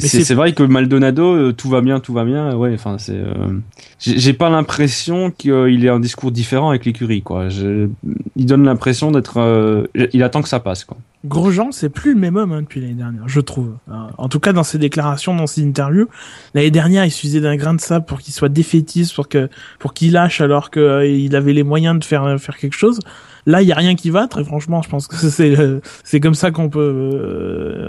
c'est vrai que Maldonado, euh, tout va bien, tout va bien. Ouais, enfin c'est. euh, j'ai j'ai pas l'impression qu'il ait un discours différent avec l'écurie, quoi. Je- il donne l'impression d'être. euh, il attend que ça passe, quoi. Grosjean, c'est plus le même homme hein, depuis l'année dernière, je trouve. Euh, En tout cas, dans ses déclarations, dans ses interviews, l'année dernière, il suffisait d'un grain de sable pour qu'il soit défaitiste, pour que pour qu'il lâche alors que euh, il avait les moyens de faire faire quelque chose. Là, il y a rien qui va. Très franchement, je pense que c'est euh, c'est comme ça qu'on peut euh,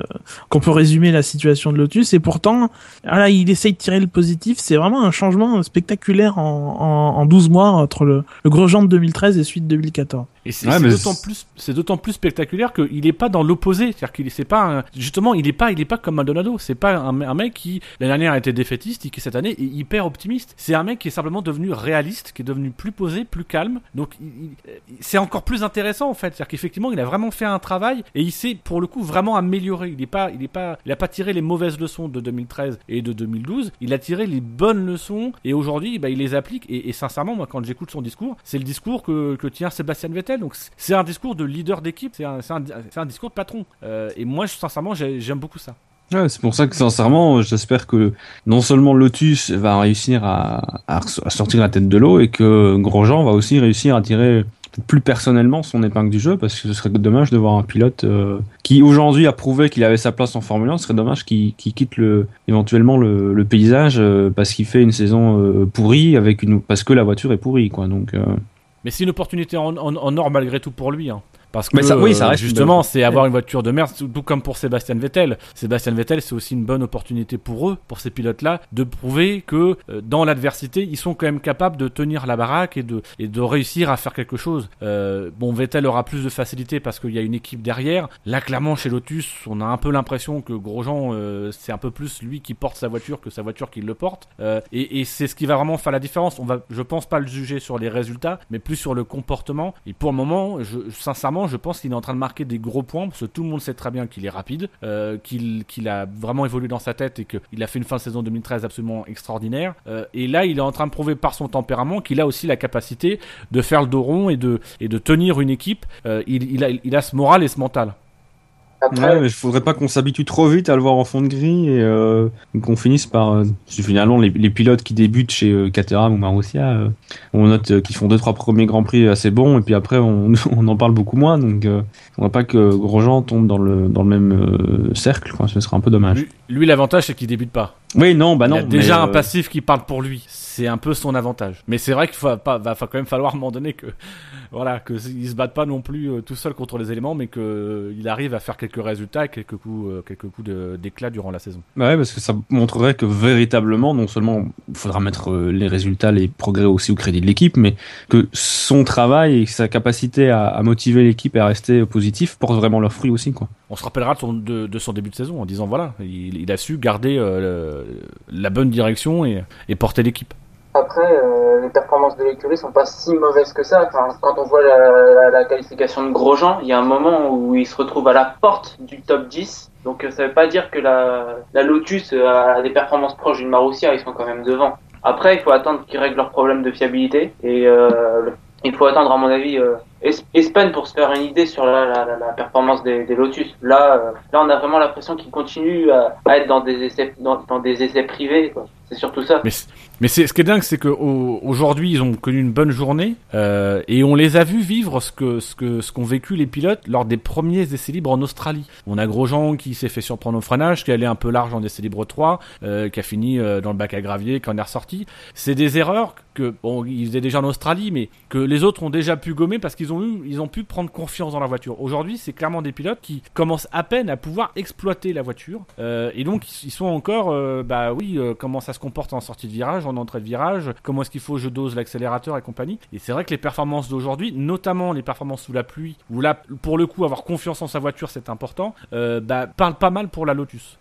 qu'on peut résumer la situation de Lotus. Et pourtant, voilà, il essaye de tirer le positif. C'est vraiment un changement spectaculaire en, en, en 12 mois entre le, le Grosjean de 2013 et celui de 2014. Et c'est Ouais, d'autant plus, c'est d'autant plus spectaculaire qu'il est pas dans l'opposé, c'est-à-dire qu'il c'est pas un- justement, il est pas, il est pas comme Maldonado. C'est pas un, un mec qui l'année dernière était défaitiste et qui cette année est hyper optimiste. C'est un mec qui est simplement devenu réaliste, qui est devenu plus posé, plus calme. Donc c'est encore plus intéressant en fait, c'est-à-dire qu'effectivement il a vraiment fait un travail et il s'est pour le coup vraiment amélioré. Il est pas, il est pas, il a pas tiré les mauvaises leçons de 2013 et de 2012. Il a tiré les bonnes leçons et aujourd'hui bah, il les applique. Et, et sincèrement, moi quand j'écoute son discours, c'est le discours que, que tient Sébastien Vettel. Donc c'est- un discours de leader d'équipe, c'est un, discours de patron. Euh, et moi, sincèrement, j'ai- j'aime beaucoup ça. C'est pour ça que sincèrement, j'espère que non seulement Lotus va réussir à, sortir la tête de l'eau et que Grosjean va aussi réussir à tirer plus personnellement son épingle du jeu parce que ce serait dommage de voir un pilote euh, qui aujourd'hui a prouvé qu'il avait sa place en Formule 1 ce serait dommage qu'il quitte le éventuellement le, paysage euh, parce qu'il fait une saison pourrie avec une parce que la voiture est pourrie quoi donc Mais c'est une opportunité en, or malgré tout pour lui. Hein. Parce que Mais ça- oui, ça euh, reste justement, c'est avoir une voiture de merde, tout comme pour Sébastien Vettel. Sébastien Vettel, c'est aussi une bonne opportunité pour eux, pour ces pilotes-là, de prouver que euh, dans l'adversité, ils sont quand même capables de tenir la baraque et de et de réussir à faire quelque chose. Euh, bon, Vettel aura plus de facilité parce qu'il y a une équipe derrière. Là, clairement, chez Lotus, on a un peu l'impression que Grosjean, euh, c'est un peu plus lui qui porte sa voiture que sa voiture qui le porte. Et et c'est ce qui va vraiment faire la différence. On va, je pense pas le juger sur les résultats, mais plus sur le comportement. Et pour le moment, je, sincèrement, je pense qu'il est en train de marquer des gros points parce que tout le monde sait très bien qu'il est rapide, euh, qu'il a vraiment évolué dans sa tête et qu'il a fait une fin de saison 2013 absolument extraordinaire. Euh, et là, il est en train de prouver par son tempérament qu'il a aussi la capacité de faire le dos rond et de, tenir une équipe. Euh, il, a, il a ce moral et ce mental. Après, Ouais, mais il faudrait pas qu'on s'habitue trop vite à le voir en fond de grille et euh, qu'on finisse par. euh, finalement, les, les pilotes qui débutent chez euh, Caterham ou Marussia, euh, on note euh, qu'ils font deux trois premiers grands prix assez bons et puis après on, on en parle beaucoup moins. Donc, euh, faudrait pas que Grosjean tombe dans le dans le même euh, cercle. Quoi, ce serait un peu dommage. Lui, l'avantage, c'est qu'il débute pas. Oui, non, bah non. il a déjà un passif qui parle pour lui. C'est un peu son avantage. Mais c'est vrai qu'il va, pas, va quand même falloir à un moment donné que, voilà, que il se batte pas non plus euh, tout seul contre les éléments, mais que euh, il arrive à faire quelques résultats, et quelques coups, euh, quelques coups d'éclat durant la saison. bah Ouais, parce que ça montrerait que véritablement, non seulement il faudra mettre les résultats, les progrès aussi au crédit de l'équipe, mais que son travail et sa capacité à, à motiver l'équipe et à rester positif portent vraiment leurs fruits aussi, quoi. On se rappellera de son, de, de son début de saison en disant voilà, il, il a su garder euh, la bonne direction et, et porter l'équipe. Après euh, les performances de l'écurie sont pas si mauvaises que ça. Enfin, quand on voit la, la- la qualification de Grosjean, il y a un moment où il se retrouve à la porte du top 10. Donc euh, ça veut pas dire que la, la Lotus a des performances proches d'une Marussia, ils sont quand même devant. Après, il faut attendre qu'ils règlent leurs problèmes de fiabilité et euh, il faut attendre, à mon avis, euh, Espagne pour se faire une idée sur la, performance des, Lotus. Là, euh, là, on a vraiment l'impression qu'ils continuent à, être dans des essais, privés. C'est surtout ça. Mais, ce qui est dingue, c'est qu'aujourd'hui, ils ont connu une bonne journée euh, et on les a vus vivre ce qu'ont vécu les pilotes lors des premiers essais libres en Australie. On a Grosjean qui s'est fait surprendre au freinage, qui allait un peu large en essais libres 3, euh, qui a fini dans le bac à gravier, qui en est ressorti. C'est des erreurs que bon, faisaient déjà en Australie, mais que les autres ont déjà pu gommer parce qu'ils ont eu, ils ont pu prendre confiance dans la voiture. Aujourd'hui, c'est clairement des pilotes qui commencent à peine à pouvoir exploiter la voiture euh, et donc ils sont encore, euh, bah oui, euh, comment ça se comporte en sortie de virage, en entrée de virage, comment est-ce qu'il faut je dose l'accélérateur et compagnie. Et c'est vrai que les performances d'aujourd'hui, notamment les performances sous la pluie, où là, pour le coup, avoir confiance en sa voiture, c'est important, euh, bah, parle pas mal pour la Lotus.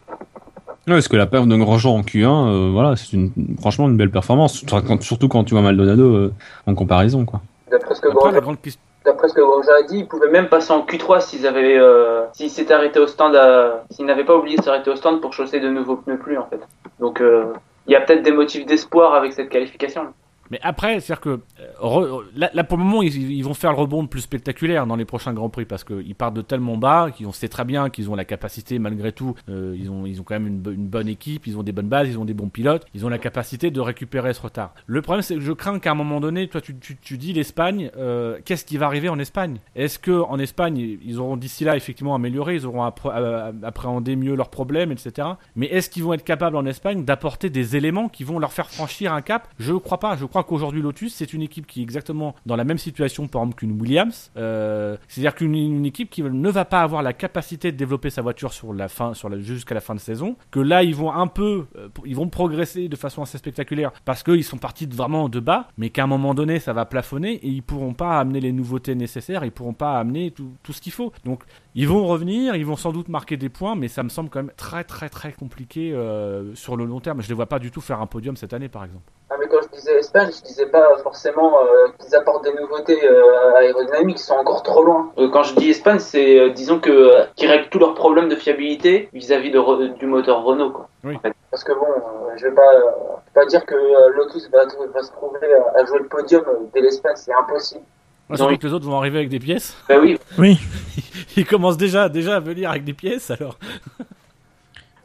Ouais, parce que la perf de Grosjean en Q1, euh, voilà, c'est une, franchement une belle performance. Surtout quand tu vois Maldonado euh, en comparaison, quoi. Après, la grande question. D'après ce que a dit, ils pouvaient même passer en Q3 s'ils avaient, euh, s'ils s'étaient arrêtés au stand, à- s'ils n'avaient pas oublié de s'arrêter au stand pour chausser de nouveaux pneus plus en fait. Donc euh, il y a peut-être des motifs d'espoir avec cette qualification. Mais après, c'est-à-dire que euh, là, pour le moment, ils, vont faire le rebond plus spectaculaire dans les prochains grands prix parce qu'ils partent de tellement bas qu'ils on sait très bien qu'ils ont la capacité, malgré tout, euh, ils ont ils ont quand même une, bo- une bonne équipe, ils ont des bonnes bases, ils ont des bons pilotes, ils ont la capacité de récupérer ce retard. Le problème, c'est que je crains qu'à un moment donné, toi, tu, tu, tu dis l'Espagne, euh, qu'est-ce qui va arriver en Espagne? Est-ce que en Espagne, ils auront d'ici là effectivement amélioré, ils auront euh, appréhendé mieux leurs problèmes, etc. Mais est-ce qu'ils vont être capables en Espagne d'apporter des éléments qui vont leur faire franchir un cap? Je ne crois pas. Je crois qu'aujourd'hui Lotus, c'est une équipe qui est exactement dans la même situation, par exemple, qu'une Williams. Euh, C'est-à-dire qu'une une équipe qui ne va pas avoir la capacité de développer sa voiture sur la fin, la, jusqu'à la fin de saison. Que là, ils vont un peu, euh, ils vont progresser de façon assez spectaculaire parce qu'ils sont partis vraiment de bas, mais qu'à un moment donné, ça va plafonner et ils pourront pas amener les nouveautés nécessaires, ils pourront pas amener tout ce qu'il faut. Donc, ils vont revenir, ils vont sans doute marquer des points, mais ça me semble quand même très très très compliqué euh, sur le long terme. Je les vois pas du tout faire un podium cette année, par exemple. Ah, mais quand je disais Espagne, je disais pas forcément euh, qu'ils apportent des nouveautés euh, aérodynamiques, ils sont encore trop loin. Euh, quand je dis Espagne, c'est euh, disons que euh, qu'ils règlent tous leurs problèmes de fiabilité vis-à-vis du moteur Renault. Quoi, Oui. en fait. Parce que bon, euh, je vais pas, euh, pas dire que euh, Lotus va, va se trouver à, à jouer le podium dès l'Espagne, c'est impossible. Ont surtout que les autres vont arriver avec des pièces. Bah oui, Oui. Ils commencent déjà, déjà à venir avec des pièces, alors.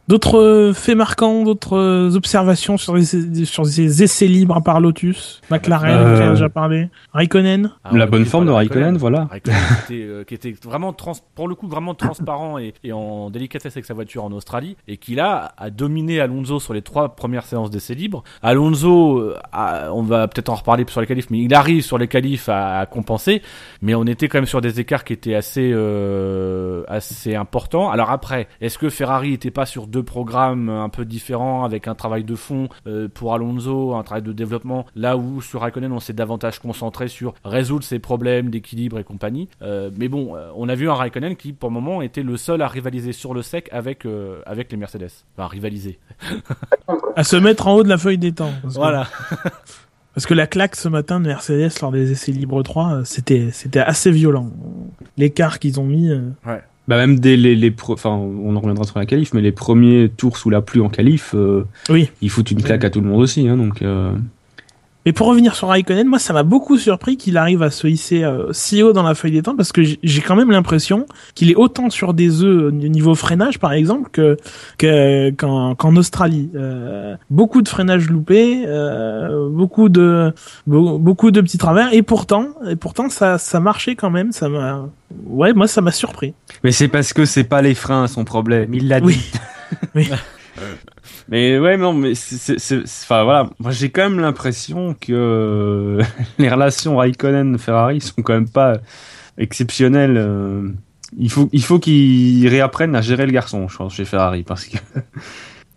D'autres euh, faits marquants, d'autres euh, observations sur les, sur ces essais libres par Lotus, McLaren, Euh, qui a déjà parlé, Raikkonen. Ah, la on bonne forme de Raikkonen, voilà. Raikkonen qui, était, euh, qui était vraiment trans, pour le coup vraiment transparent et, et en délicatesse avec sa voiture en Australie et qui là a dominé Alonso sur les trois premières séances d'essais libres. Alonso, a- on va peut-être en reparler sur les qualifs, mais il arrive sur les qualifs à, à compenser, mais on était quand même sur des écarts qui étaient assez euh, assez importants. Alors après, est-ce que Ferrari était pas sur deux programmes un peu différents avec un travail de fond euh, pour Alonso, un travail de développement, là où sur Raikkonen on s'est davantage concentré sur résoudre ses problèmes d'équilibre et compagnie. Euh, mais bon, euh, on a vu un Raikkonen qui pour le moment était le seul à rivaliser sur le sec avec avec les Mercedes. Enfin rivaliser. À se mettre en haut de la feuille des temps. Parce que- Voilà. Parce que la claque ce matin de Mercedes lors des essais libres 3, euh, c'était, c'était assez violent. L'écart qu'ils ont mis. euh, Bah même dès les, les pro- enfin on en reviendra sur la qualif, mais les premiers tours sous la pluie en qualif, euh, Oui. ils foutent une claque à tout le monde aussi, hein, donc. euh, Mais pour revenir sur Raikkonen, moi ça m'a beaucoup surpris qu'il arrive à se hisser euh, si haut dans la feuille des temps parce que j'ai- quand même l'impression qu'il est autant sur des œufs au niveau freinage par exemple que que- qu'en qu'en Australie. Euh, beaucoup de freinage loupé, euh, beaucoup de be- beaucoup de petits travers et pourtant et pourtant ça ça marchait quand même. Ça m'a ouais moi ça m'a surpris. Mais c'est parce que c'est pas les freins son problème, il l'a dit. Oui. Mais ouais, non, mais c'est- enfin voilà, moi j'ai quand même l'impression que euh, les relations Raikkonen-Ferrari sont quand même pas exceptionnelles. euh. Il faut, il faut qu'ils réapprennent à gérer le garçon, je pense, chez Ferrari, parce que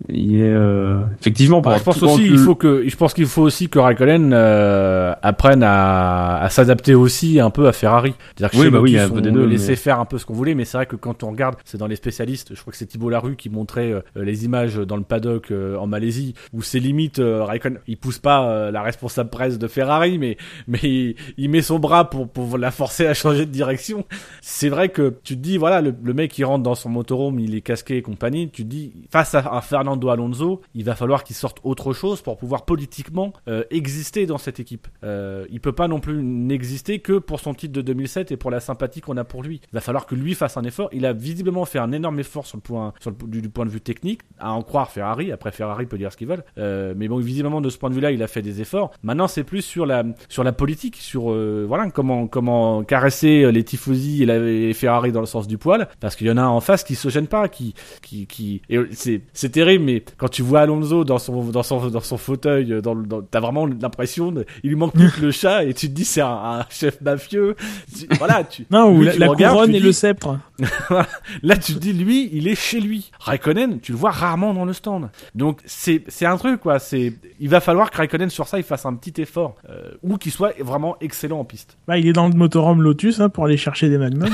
il est euh, effectivement. Bah, je pense aussi, que- il faut que, je pense qu'il faut aussi que Raikkonen euh, apprenne à, à s'adapter aussi un peu à Ferrari. C'est-à-dire que Oui, chez bah oui, on deux, laissait mais- faire un peu ce qu'on voulait, mais c'est vrai que quand on regarde, c'est dans les spécialistes. Je crois que c'est Thibault Larue qui montrait euh, les images dans le paddock euh, en Malaisie où c'est limite euh, Raikkonen, il pousse pas euh, la responsable presse de Ferrari, mais mais il, il met son bras pour pour la forcer à changer de direction. C'est vrai que tu te dis voilà le, le mec qui rentre dans son motorhome, il est casqué et compagnie. Tu te dis face à un Fernando Alonso, il va falloir qu'il sorte autre chose pour pouvoir politiquement euh, exister dans cette équipe. Euh, il peut pas non plus n'exister que pour son titre de 2007 et pour la sympathie qu'on a pour lui. Il va falloir que lui fasse un effort. Il a visiblement fait un énorme effort sur le point, du, point de vue technique, à en croire Ferrari. Après Ferrari peut dire ce qu'ils veulent, Euh, mais bon visiblement de ce point de vue-là, il a fait des efforts. Maintenant c'est plus sur la sur la politique, sur euh, voilà comment comment caresser les tifosi et, Ferrari dans le sens du poil, parce qu'il y en a en face qui se gêne pas, qui qui qui c'est c'est mais quand tu vois Alonso dans son dans son dans son fauteuil, dans, dans t'as vraiment l'impression, il lui manque plus que le chat et tu te dis c'est un, un chef mafieux. Tu- voilà, tu Non, ou lui, la, tu la regardes, couronne tu et dis- le sceptre. Là, tu te dis, lui, il est chez lui. Raikkonen, tu le vois rarement dans le stand. Donc, c'est, c'est un truc, quoi. C'est, il va falloir que Raikkonen, sur ça, il fasse un petit effort. Euh, ou qu'il soit vraiment excellent en piste. Bah, il est dans le motorhome Lotus hein, pour aller chercher des magnums.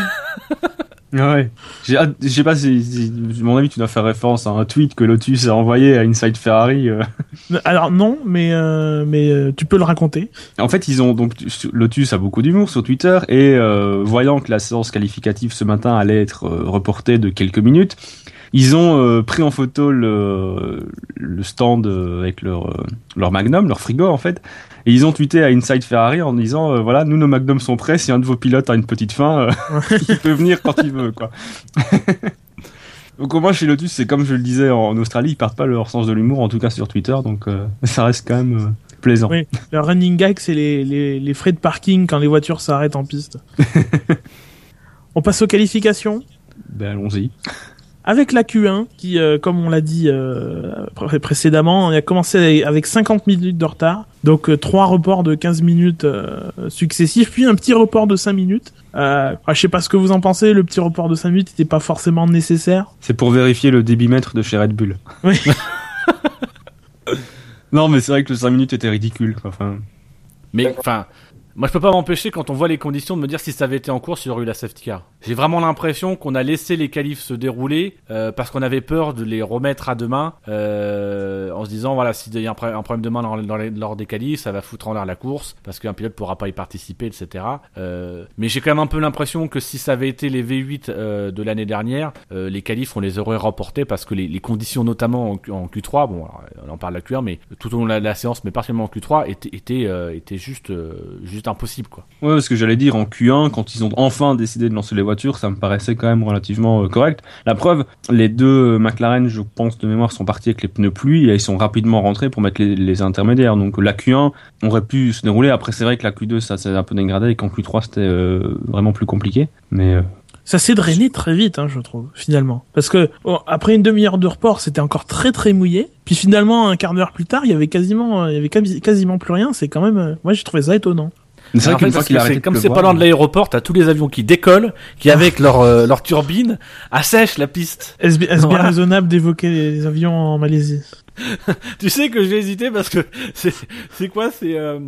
Ouais. J'ai Je sais pas si, si- mon avis, tu dois faire référence à un tweet que Lotus a envoyé à Inside Ferrari. euh. Alors non, mais euh, mais euh, tu peux le raconter. En fait, ils ont donc Lotus a beaucoup d'humour sur Twitter et euh, voyant que la séance qualificative ce matin allait être euh, reportée de quelques minutes, ils ont euh, pris en photo le, le stand euh, avec leur euh, leur Magnum, leur frigo en fait, et ils ont tweeté à Inside Ferrari en disant euh, voilà, nous nos Magnums sont prêts, si un de vos pilotes a une petite faim, euh, il peut venir quand il veut quoi. Donc au moins chez Lotus, c'est comme je le disais en Australie, ils perdent pas leur sens de l'humour, en tout cas sur Twitter, donc euh, ça reste quand même plaisant. Oui. Le running gag, c'est les, les, les frais de parking quand les voitures s'arrêtent en piste. On passe aux qualifications. Ben allons-y. Avec la Q1, qui, euh, comme on l'a dit euh, pré- précédemment, on a commencé avec 50 minutes de retard. Donc euh, trois reports de 15 minutes euh, successifs, puis un petit report de 5 minutes. Euh, je sais pas ce que vous en pensez, le petit report de 5 minutes n'était pas forcément nécessaire. C'est pour vérifier le débitmètre de chez Red Bull. Oui. non, mais c'est vrai que le 5 minutes était ridicule. Enfin, Mais, enfin, moi, je peux pas m'empêcher, quand on voit les conditions, de me dire si ça avait été en course, il y aurait eu la safety car. J'ai vraiment l'impression qu'on a laissé les qualifs se dérouler, euh, parce qu'on avait peur de les remettre à demain, euh, en se disant, voilà, s'il y a un, pro- un problème demain lors des qualifs, ça va foutre en l'air la course, parce qu'un pilote pourra pas y participer, etc. Euh, mais j'ai quand même un peu l'impression que si ça avait été les V8 euh, de l'année dernière, les qualifs, on les aurait remportés, parce que les, conditions, notamment en, Q- en Q3, bon, on en parle la Q1, mais tout au long de la, séance, mais particulièrement en Q3, étaient, juste, juste impossible, quoi. ouais, parce que j'allais dire en Q1, quand ils ont enfin décidé de lancer les voitures, ça me paraissait quand même relativement euh, correct. La preuve, les deux McLaren, je pense de mémoire, sont partis avec les pneus pluie et ils sont rapidement rentrés pour mettre les, les intermédiaires. Donc la Q1 aurait pu se dérouler. Après, c'est vrai que la Q2, ça s'est un peu dégradé et qu'en Q3, c'était euh, vraiment plus compliqué. Mais euh, Ça s'est drainé très vite, hein, je trouve, finalement. Parce que bon, après une demi-heure de report, c'était encore très très mouillé. Puis finalement, un quart d'heure plus tard, il y avait quasiment, il y avait quasi- quasiment plus rien. C'est quand même, euh, moi j'ai trouvé ça étonnant. C'est vrai qu'une fois qu'il comme c'est pas loin de l'aéroport, t'as tous les avions qui décollent, qui avec leur euh, leur turbine assèchent la piste. Est-ce bi- est-ce bien Voilà. raisonnable d'évoquer les avions en Malaisie? Tu sais que j'ai hésité parce que c'est quoi C'est euh,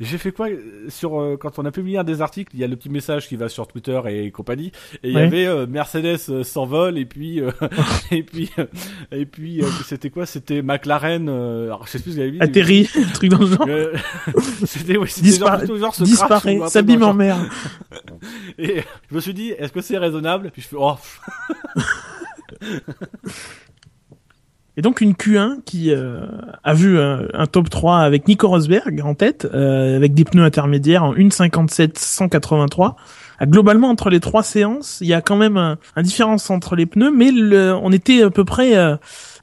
j'ai fait quoi sur euh, quand on a publié un des articles, il y a le petit message qui va sur Twitter et compagnie, et il y avait euh, Mercedes euh, s'envole et puis euh, et puis euh, et puis euh, c'était quoi C'était McLaren. euh, alors je sais plus ce qu'il avait dit. Atterri, truc dans le genre. C'était ouais, genre, Dispara- genre un disparaît, s'abîme en mer. Et je me suis dit, est-ce que c'est raisonnable? Puis je fais, oh, Et donc une Q1 qui euh, a vu un, un top 3 avec Nico Rosberg en tête, euh, avec des pneus intermédiaires en 1.57 183. Ah, Globalement, entre les trois séances, il y a quand même un, un différence entre les pneus, mais le, on était à peu près euh,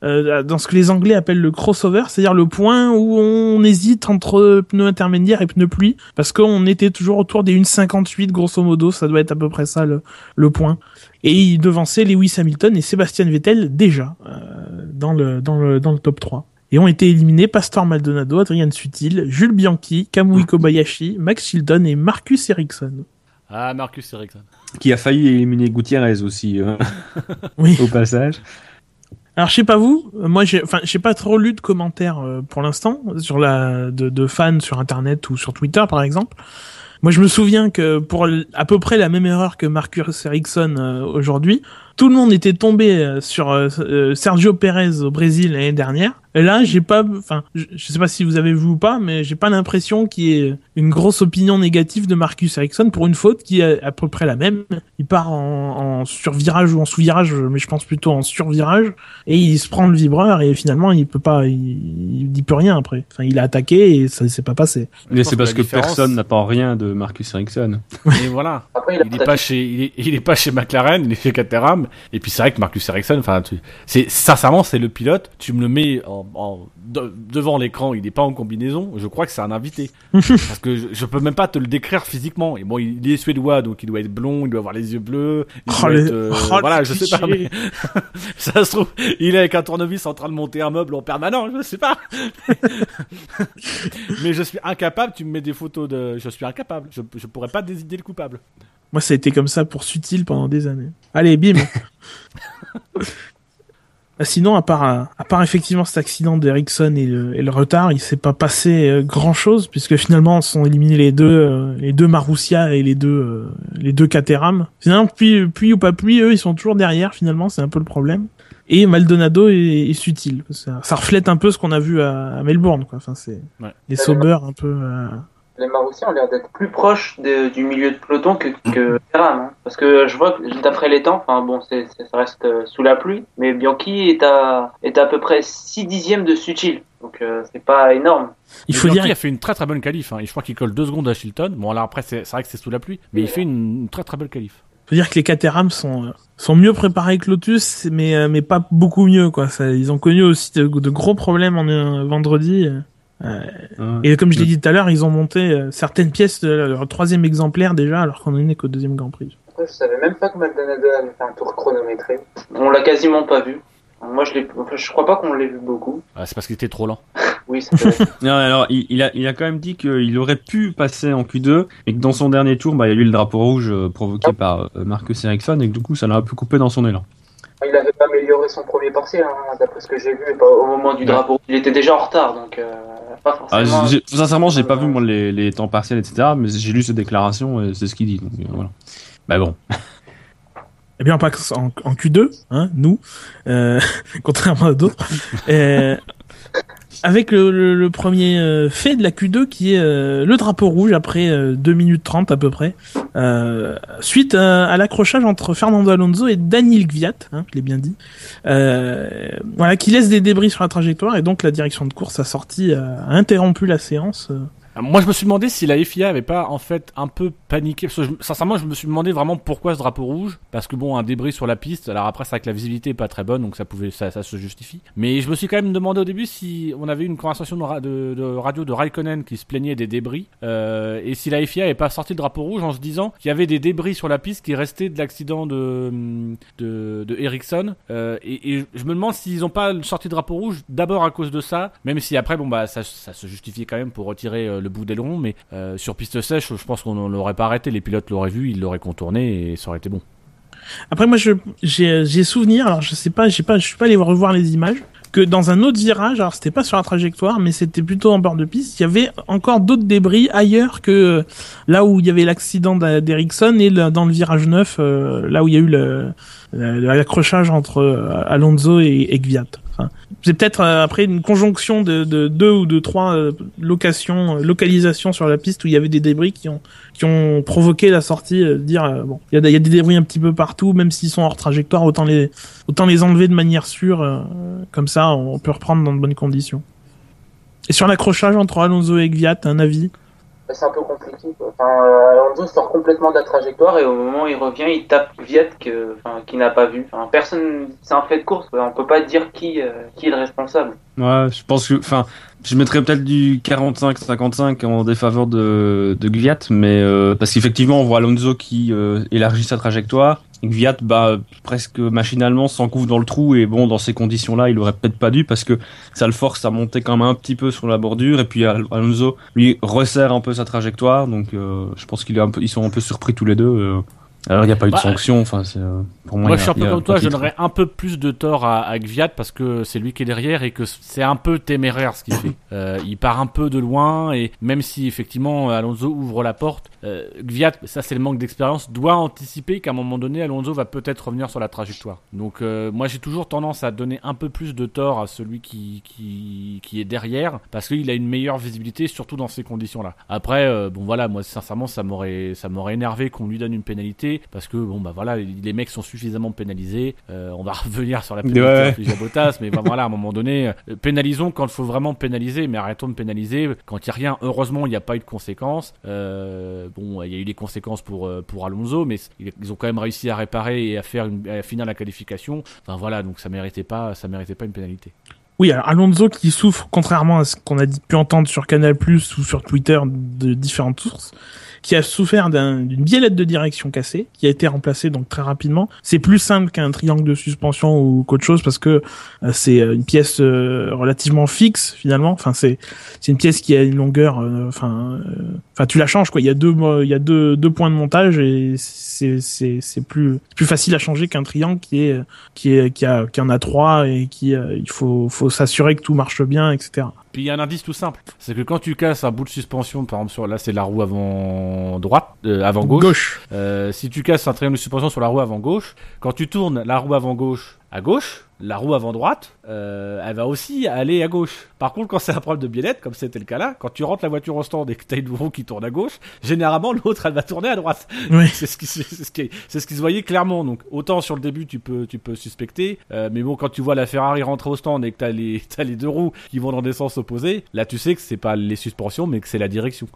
euh, dans ce que les Anglais appellent le crossover, c'est-à-dire le point où on hésite entre pneus intermédiaires et pneus pluie, parce qu'on était toujours autour des 1.58 grosso modo, ça doit être à peu près ça le, le point. Et il devançait Lewis Hamilton et Sébastien Vettel déjà euh, dans le dans le dans le top 3. Et ont été éliminés Pastor Maldonado, Adrian Sutil, Jules Bianchi, Kamui Kobayashi, Max Chilton et Marcus Ericsson. ah Marcus Ericsson. qui a failli éliminer Gutiérrez aussi, euh, Oui. au passage. Alors je sais pas vous, euh, moi j'ai, enfin j'ai pas trop lu de commentaires euh, pour l'instant sur la de, de fans sur internet ou sur Twitter par exemple. Moi je me souviens que pour à peu près la même erreur que Marcus Ericsson euh, aujourd'hui, tout le monde était tombé euh, sur euh, euh, Sergio Pérez au Brésil l'année dernière. Et là j'ai pas, enfin je, sais pas si vous avez vu ou pas, mais j'ai pas l'impression qu'il y ait une grosse opinion négative de Marcus Ericsson pour une faute qui est à peu près la même. Il part en, en survirage ou en sous-virage, mais je pense plutôt en survirage et il se prend le vibreur et finalement il peut pas il, il dit plus rien après enfin il a attaqué et ça s'est pas passé Mais c'est parce que différence- personne n'attend rien de Marcus Ericsson. Et voilà. Après, il Il est pas chez, il est, il est pas chez McLaren, il est chez Caterham. Et puis c'est vrai que Marcus Ericsson, enfin, c'est, sincèrement, c'est le pilote. Tu me le mets en- de- devant l'écran, il est pas en combinaison. Je crois que c'est un invité. Parce que je, je peux même pas te le décrire physiquement. Et bon, il est suédois, donc il doit être blond, il doit avoir les yeux bleus. Il Oh, doit les- être, euh, oh, voilà, je sais pas, mais ça se trouve, il est avec un tournevis en train de monter un meuble en permanent, je sais pas. mais je suis incapable, tu me mets des photos de, je suis incapable. Je, je pourrais pas décider le coupable. moi ça a été comme ça pour Sutil pendant des années allez bim Sinon, à part, euh, à part effectivement cet accident d'Ericsson et le, et le retard, il s'est pas passé grand chose puisque finalement sont éliminés les deux, euh, les deux Marussia et les deux, euh, les deux Caterham. Finalement, puis, puis ou pas puis, eux, ils sont toujours derrière. Finalement, c'est un peu le problème. Et Maldonado est, est subtil. Ça, ça reflète un peu ce qu'on a vu à, à Melbourne, quoi. Enfin, c'est Ouais. des sauveurs un peu. euh, Les Marossiens ont l'air d'être plus proches de- du milieu de peloton que, que Ferran, hein. Parce que je vois que d'après les temps, enfin bon, ça reste euh, sous la pluie, mais Bianchi est à, est à peu près 6 dixièmes de Sutil. Donc euh, c'est pas énorme. Il faut Bianchi dire, a fait une très très bonne qualif. Hein. Je crois qu'il colle deux secondes à Chilton. Bon, là après, c'est vrai que c'est sous la pluie, mais il fait une, une très très belle qualif. faut dire que les Caterham sont euh, sont mieux préparés que Lotus, mais euh, mais pas beaucoup mieux, quoi. Ça, ils ont connu aussi de, de gros problèmes en euh, vendredi. Euh. Et comme je l'ai dit tout à l'heure, ils ont monté euh, certaines pièces de leur troisième exemplaire déjà, alors qu'on en est qu'au deuxième Grand Prix. Je savais même pas que Maldonado avait fait un tour chronométré. On l'a quasiment pas vu. Moi, je l'ai, enfin, je crois pas qu'on l'ait vu beaucoup. Ah, c'est parce qu'il était trop lent. Oui, être. Non, alors, il, il a, il a quand même dit qu'il aurait pu passer en Q2, et que dans son dernier tour, bah, il y a eu le drapeau rouge euh, provoqué par euh, Marcus Ericsson, et que du coup, ça l'a un peu coupé dans son élan. Il avait pas amélioré son premier partiel, hein, d'après ce que j'ai vu. Pas au moment du Ouais. drapeau, il était déjà en retard, donc euh, pas Ah, forcément. j'ai- sincèrement, j'ai pas vu moi les, les temps partiels, etc. Mais j'ai lu ses déclarations et c'est ce qu'il dit. Donc euh, voilà. Bah bon. Eh bien, pas en, en Q2, hein, nous, euh, contrairement à d'autres. Euh, avec le, le- le premier euh, fait de la Q2 qui est euh, le drapeau rouge après euh, 2 minutes 30 à peu près, euh, suite à, l'accrochage entre Fernando Alonso et Daniel Gviat, hein, je l'ai bien dit, euh, voilà, qui laisse des débris sur la trajectoire et donc la direction de course a sorti, euh, a interrompu la séance. Moi, je me suis demandé si la FIA avait pas en fait un peu paniqué. Parce que sincèrement, je me suis demandé vraiment pourquoi ce drapeau rouge. Parce que bon, un débris sur la piste. Alors après, c'est vrai que la visibilité est pas très bonne, donc ça pouvait, ça, ça se justifie. Mais je me suis quand même demandé au début si on avait eu une conversation de, ra- de- de radio de Raikkonen qui se plaignait des débris. euh, et si la FIA avait pas sorti le drapeau rouge en se disant qu'il y avait des débris sur la piste qui restaient de l'accident de, de, de Ericsson. Euh, et, et je me demande s'ils ont pas sorti le drapeau rouge d'abord à cause de ça. Même si après, bon bah, ça, ça se justifiait quand même pour retirer euh, le bout d'aileron. Mais euh, sur piste sèche, je pense qu'on l'aurait pas arrêté. Les pilotes l'auraient vu, ils l'auraient contourné et ça aurait été bon. Après moi je j'ai souvenir alors je sais pas j'ai pas je suis pas allé revoir les images que dans un autre virage alors c'était pas sur la trajectoire mais c'était plutôt en bord de piste il y avait encore d'autres débris ailleurs que euh, là où il y avait l'accident d'Ericsson et dans le virage 9 euh, là où il y a eu l'accrochage entre Alonso et, et Gviat. Enfin, c'est peut-être euh, après une conjonction de, de deux ou de trois euh, locations, euh, localisations sur la piste où il y avait des débris qui ont qui ont provoqué la sortie, dire bon, il y, a, des débris un petit peu partout, même s'ils sont hors trajectoire, autant les autant les enlever de manière sûre, comme ça on peut reprendre dans de bonnes conditions. Et sur l'accrochage entre Alonso et Gviat, un avis? C'est un peu compliqué. Enfin, euh, Alonso sort complètement de la trajectoire et au moment où il revient, il tape Viet que, qui n'a pas vu. Enfin, personne, c'est un fait de course. Quoi. On peut pas dire qui, euh, qui est le responsable. Je pense que, enfin, je mettrais peut-être du 45-55 en défaveur de, de Gviat, mais euh, parce qu'effectivement, on voit Alonso qui élargit sa trajectoire. Et Gviat, bah, presque machinalement, s'encouvre dans le trou et bon, dans ces conditions-là, il aurait peut-être pas dû parce que ça le force à monter quand même un petit peu sur la bordure et puis Al- Alonso lui resserre un peu sa trajectoire, donc euh, je pense qu'il est un peu, ils sont un peu surpris tous les deux. euh. Alors il n'y a pas eu de Bah, sanction, enfin c'est euh, pour moi. Je suis un peu comme toi, je donnerais un peu plus de tort à, à Gviat parce que c'est lui qui est derrière et que c'est un peu téméraire ce qu'il fait. Euh, il part un peu de loin et même si effectivement Alonso ouvre la porte, euh, Gviat, ça c'est le manque d'expérience, doit anticiper qu'à un moment donné Alonso va peut-être revenir sur la trajectoire. Donc euh, moi j'ai toujours tendance à donner un peu plus de tort à celui qui, qui, qui est derrière parce qu'il a une meilleure visibilité surtout dans ces conditions-là. Après, bon voilà, moi sincèrement ça m'aurait énervé qu'on lui donne une pénalité parce que bon bah voilà les mecs sont suffisamment pénalisés. Euh, on va revenir sur la pénalité Ouais, Bottas, mais bah, voilà à un moment donné euh, pénalisons quand il faut vraiment pénaliser, mais arrêtons de pénaliser quand il y a rien. Heureusement il n'y a pas eu de conséquences. Euh, bon il y a eu des conséquences pour euh, pour Alonso, mais ils ont quand même réussi à réparer et à faire une, à finir la qualification. Enfin voilà donc ça méritait pas ça méritait pas une pénalité. Oui, alors Alonso qui souffre, contrairement à ce qu'on a pu entendre sur Canal Plus ou sur Twitter de différentes sources, qui a souffert d'un- d'une biellette de direction cassée, qui a été remplacée donc très rapidement. C'est plus simple qu'un triangle de suspension ou qu'autre chose parce que euh, c'est euh, une pièce euh, relativement fixe finalement. Enfin, c'est c'est une pièce qui a une longueur. euh, Enfin, euh, enfin tu la changes quoi. Il y a deux il y a deux deux points de montage et c'est c'est c'est plus plus facile à changer qu'un triangle qui est qui est qui a qui en a trois et qui il faut faut s'assurer que tout marche bien etc Puis il y a un indice tout simple, c'est que quand tu casses un bout de suspension, par exemple sur là c'est la roue avant droite, euh, avant gauche. Euh, si tu casses un triangle de suspension sur la roue avant gauche, quand tu tournes la roue avant gauche à gauche, la roue avant droite, euh, elle va aussi aller à gauche. Par contre, quand c'est un problème de biellette, comme c'était le cas là, quand tu rentres la voiture au stand et que t'as une roue qui tourne à gauche, généralement l'autre elle va tourner à droite. Oui. C'est ce qui, se- c'est ce qui, c'est ce qui se voyait clairement. Donc autant sur le début tu peux, tu peux suspecter, euh, mais bon quand tu vois la Ferrari rentrer au stand et que t'as les, t'as les deux roues qui vont dans des sens opposés, là tu sais que c'est pas les suspensions mais que c'est la direction.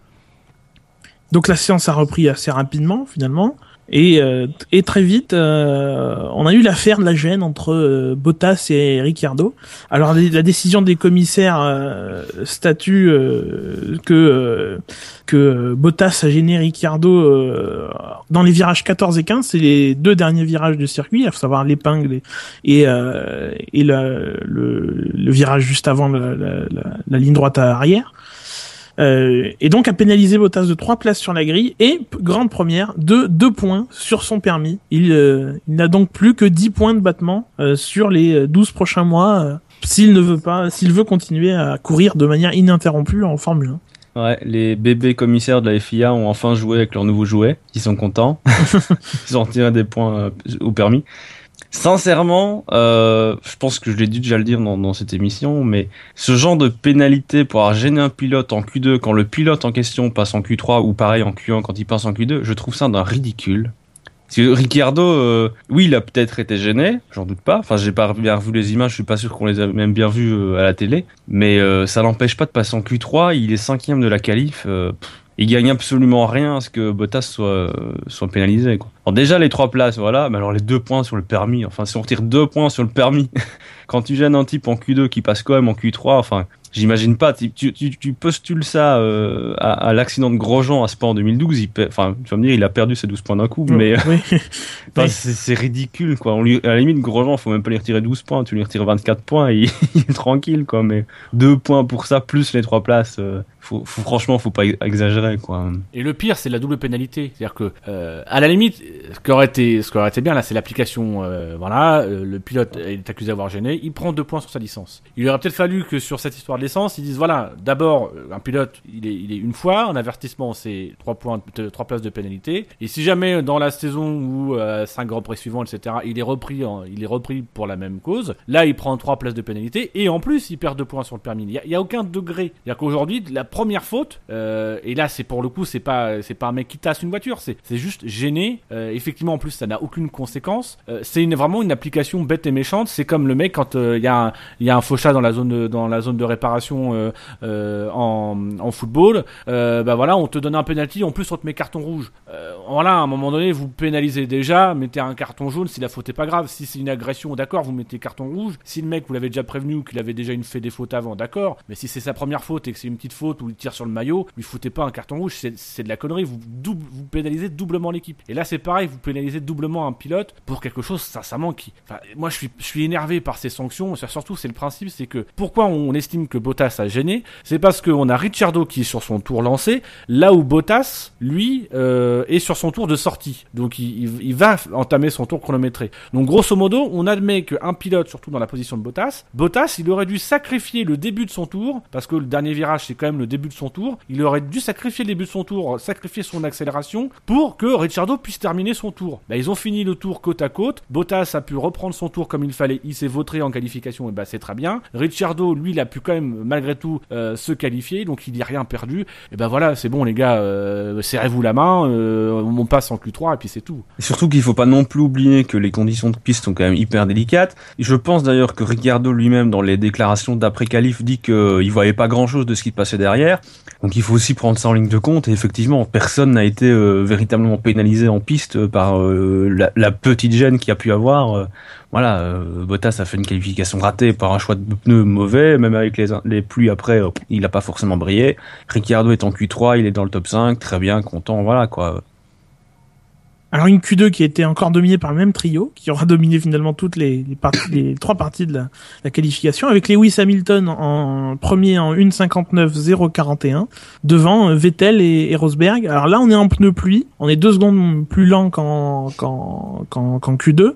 donc la séance a repris assez rapidement finalement et euh, et très vite euh, on a eu l'affaire de la gêne entre euh, Bottas et Ricciardo. Alors la, décision des commissaires euh, statue euh, que que Bottas a gêné Ricciardo dans les virages 14 et 15 c'est les deux derniers virages du circuit. À savoir l'épingle et et, le, le, virage juste avant la, la, la- la ligne droite arrière Euh, et donc a pénalisé Bottas de 3 places sur la grille et grande première de 2 points sur son permis. Il, euh, il n'a donc plus que 10 points de battement euh, sur les euh, 12 prochains mois euh, s'il ne veut pas s'il veut continuer à courir de manière ininterrompue en Formule 1. Ouais, les bébés commissaires de la FIA ont enfin joué avec leur nouveau jouet. Ils sont contents. Ils ont retiré des points euh, au permis. Sincèrement, euh, je pense que je l'ai dû déjà le dire dans, cette émission, mais ce genre de pénalité pour avoir gêné un pilote en Q2 quand le pilote en question passe en Q3 ou pareil en Q1 quand il passe en Q2, je trouve ça d'un ridicule. Parce que Ricciardo, euh, oui, il a peut-être été gêné, j'en doute pas. Enfin, j'ai pas bien revu les images, je suis pas sûr qu'on les a même bien vues euh, à la télé. Mais euh, ça l'empêche pas de passer en Q3. Il est cinquième de la qualif. euh, il gagne absolument rien à ce que Bottas soit soit pénalisé. Quoi. Alors déjà les trois places, voilà. Mais alors les deux points sur le permis. Enfin, si on retire deux points sur le permis, quand tu gênes un type en Q2 qui passe quand même en Q3, enfin. J'imagine pas, tu, tu, tu, tu postules ça euh, à, à l'accident de Grosjean à Spa en 2012, il per- enfin, tu vas me dire, il a perdu ses 12 points d'un coup, mais euh, oui. Enfin, Oui. c'est c'est ridicule, quoi. On lui, à la limite, Grosjean, faut même pas lui retirer 12 points, tu lui retires 24 points et il est tranquille, quoi. Mais deux points pour ça, plus les trois places, euh, faut, faut, franchement, faut pas exagérer, quoi. Et le pire, c'est la double pénalité. C'est-à-dire que, euh, à la limite, ce qui aurait été, ce qui aurait été bien là, c'est l'application. euh, voilà, euh, le pilote est accusé d'avoir gêné, il prend deux points sur sa licence. Il aurait peut-être fallu que sur cette histoire de licence, ils disent voilà, d'abord, euh, un pilote, il est, une fois, un avertissement, c'est trois points, de- trois places de pénalité. Et si jamais euh, dans la saison ou euh, cinq grands prix suivants, etc., il est repris, il est repris pour la même cause, là, il prend trois places de pénalité et en plus, il perd deux points sur le permis. Il y a, aucun degré. C'est-à-dire qu'aujourd'hui, la première faute, euh, et là, c'est pour le coup, c'est pas, c'est pas un mec qui tasse une voiture, c'est, juste gêné. Euh, effectivement, en plus, ça n'a aucune conséquence. Euh, c'est vraiment une application bête et méchante. C'est comme le mec quand euh, il y a un, y faux chat dans la zone dans la zone de réparation euh, euh, en, football. Euh, bah voilà, on te donne un penalty, en plus on te met carton rouge. Voilà, à un moment donné, vous pénalisez déjà, mettez un carton jaune si la faute est pas grave. Si c'est une agression, d'accord, vous mettez carton rouge. Si le mec vous l'avez déjà prévenu qu'il avait déjà une fait des fautes avant, d'accord. Mais si c'est sa première faute et que c'est une petite faute où il tire sur le maillot, lui foutez pas un carton rouge, c'est de la connerie. Vous, double, vous pénalisez doublement l'équipe. Et là, c'est pareil, vous pénalisez doublement un pilote pour quelque chose, sincèrement, qui. Enfin, moi, je suis, je suis énervé par ces sanctions. Ça, Surtout, c'est le principe, c'est que pourquoi on estime que que Bottas a gêné, c'est parce qu'on a Ricciardo qui est sur son tour lancé, là où Bottas, lui, euh, est sur son tour de sortie. Donc il, va entamer son tour chronométré. Donc grosso modo, on admet qu'un pilote, surtout dans la position de Bottas, Bottas, il aurait dû sacrifier le début de son tour, parce que le dernier virage c'est quand même le début de son tour, il aurait dû sacrifier le début de son tour, sacrifier son accélération, pour que Ricciardo puisse terminer son tour. Bah, ils ont fini le tour côte à côte, Bottas a pu reprendre son tour comme il fallait, il s'est vautré en qualification, et bah c'est très bien. Ricciardo, lui, il a pu quand même, malgré tout, euh, se qualifier, donc il n'y a rien perdu. Et ben voilà, c'est bon les gars, euh, serrez-vous la main, euh, on passe en Q3 et puis c'est tout. Et surtout qu'il faut pas non plus oublier que les conditions de piste sont quand même hyper délicates. Je pense d'ailleurs que Ricciardo lui-même, dans les déclarations d'après qualif, dit qu'il voyait pas grand-chose de ce qui se passait derrière. Donc il faut aussi prendre ça en ligne de compte. Et effectivement, personne n'a été véritablement pénalisé en piste par la, petite gêne qu'il a pu avoir. Voilà, euh, Bottas a fait une qualification ratée par un choix de pneus mauvais, même avec les, pluies après, euh, il n'a pas forcément brillé. Ricciardo est en Q3, il est dans le top 5, très bien, content, voilà quoi. Alors une Q2 qui était encore dominée par le même trio, qui aura dominé finalement toutes les, trois parties de la, qualification, avec Lewis Hamilton en premier en 1.59.041, devant euh, Vettel et, Rosberg. Alors là on est en pneu pluie, on est deux secondes plus lent qu'en Q2.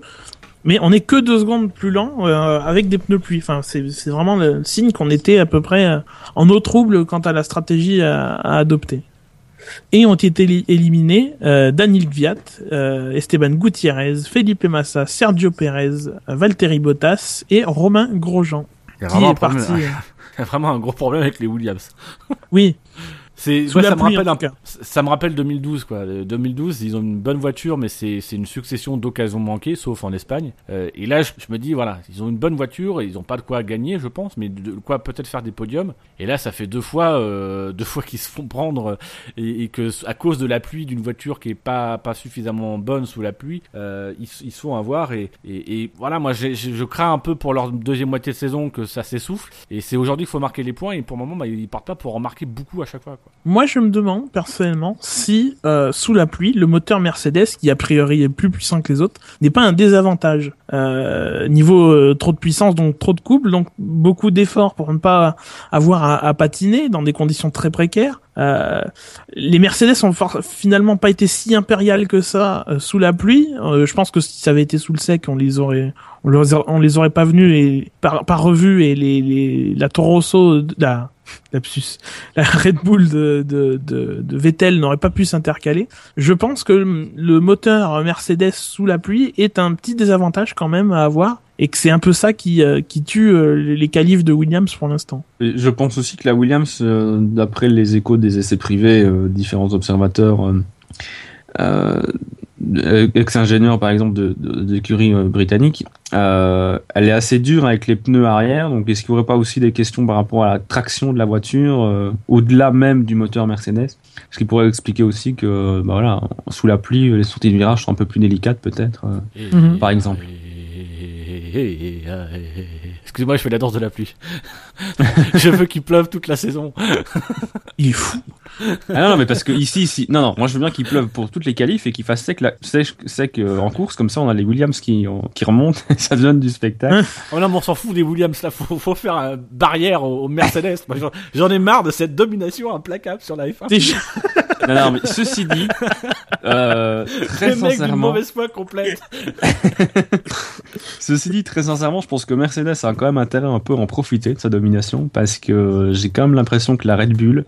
Mais on est que deux secondes plus lent euh, avec des pneus pluie. Enfin, c'est c'est vraiment le signe qu'on était à peu près euh, en eau trouble quant à la stratégie à, à adopter et ont été éli- éliminés euh, Daniel Gviat, euh, Esteban Gutiérrez, Felipe Massa, Sergio Pérez, Valtteri Bottas et Romain Grosjean. Il y a Qui vraiment, un est parti problème, il y a vraiment un gros problème avec les Williams. Oui, C'est, ouais, ça me rappelle un. Ça me rappelle 2012 quoi. Euh, 2012, ils ont une bonne voiture, mais c'est c'est une succession d'occasions manquées, sauf en Espagne. Euh, et là, je, je me dis voilà, ils ont une bonne voiture, et ils ont pas de quoi gagner, je pense, mais de quoi peut-être faire des podiums. Et là, ça fait deux fois, euh, deux fois qu'ils se font prendre euh, et, et que à cause de la pluie d'une voiture qui est pas pas suffisamment bonne sous la pluie, euh, ils, ils se font avoir. Et, et, et voilà, moi, j'ai- je crains un peu pour leur deuxième moitié de saison que ça s'essouffle. Et c'est aujourd'hui qu'il faut marquer les points. Et pour le moment, bah, ils partent pas pour en marquer beaucoup à chaque fois. Quoi. Moi, je me demande personnellement si euh, sous la pluie, le moteur Mercedes, qui a priori est plus puissant que les autres, n'est pas un désavantage euh, niveau euh, trop de puissance, donc trop de couple, donc beaucoup d'efforts pour ne pas avoir à, patiner dans des conditions très précaires. Euh, les Mercedes ont finalement pas été si impériales que ça euh, sous la pluie. Euh, je pense que si ça avait été sous le sec, on les aurait, on les, les aurait pas venus et par, par revue et les, les la Toro Rosso, la lapsus, la Red Bull de, de, de, de Vettel n'aurait pas pu s'intercaler. Je pense que le- moteur Mercedes sous la pluie est un petit désavantage quand même à avoir et que c'est un peu ça qui, euh, qui tue euh, les qualifs de Williams pour l'instant. Je pense aussi que la Williams, euh, d'après les échos des essais privés, différents observateurs, euh, ex-ingénieurs par exemple de, de, d'écuries euh, britanniques, euh, elle est assez dure avec les pneus arrière. Donc est-ce qu'il n'y aurait pas aussi des questions par rapport à la traction de la voiture, euh, au-delà même du moteur Mercedes? Ce qui pourrait expliquer aussi que, bah voilà, sous la pluie, les sorties de virage sont un peu plus délicates peut-être. Par exemple. Excusez-moi, je fais la danse de la pluie. je veux qu'il pleuve toute la saison. Il est fou. Ah non, mais parce que ici, ici, non, non, moi je veux bien qu'il pleuve pour toutes les qualifs et qu'il fasse sec, la, sec, sec euh, en course, comme ça on a les Williams qui, euh, qui remontent et ça donne du spectacle. Oh non, mais on s'en fout des Williams là. Faut, faut faire une barrière aux, aux Mercedes. J'en- ai marre de cette domination implacable sur la F1. Déjà, non, non, mais ceci dit, euh, très sincèrement, mauvaise foi complète. ceci dit, très sincèrement, je pense que Mercedes a quand même intérêt un peu à en profiter de sa domination parce que j'ai quand même l'impression que la Red Bull,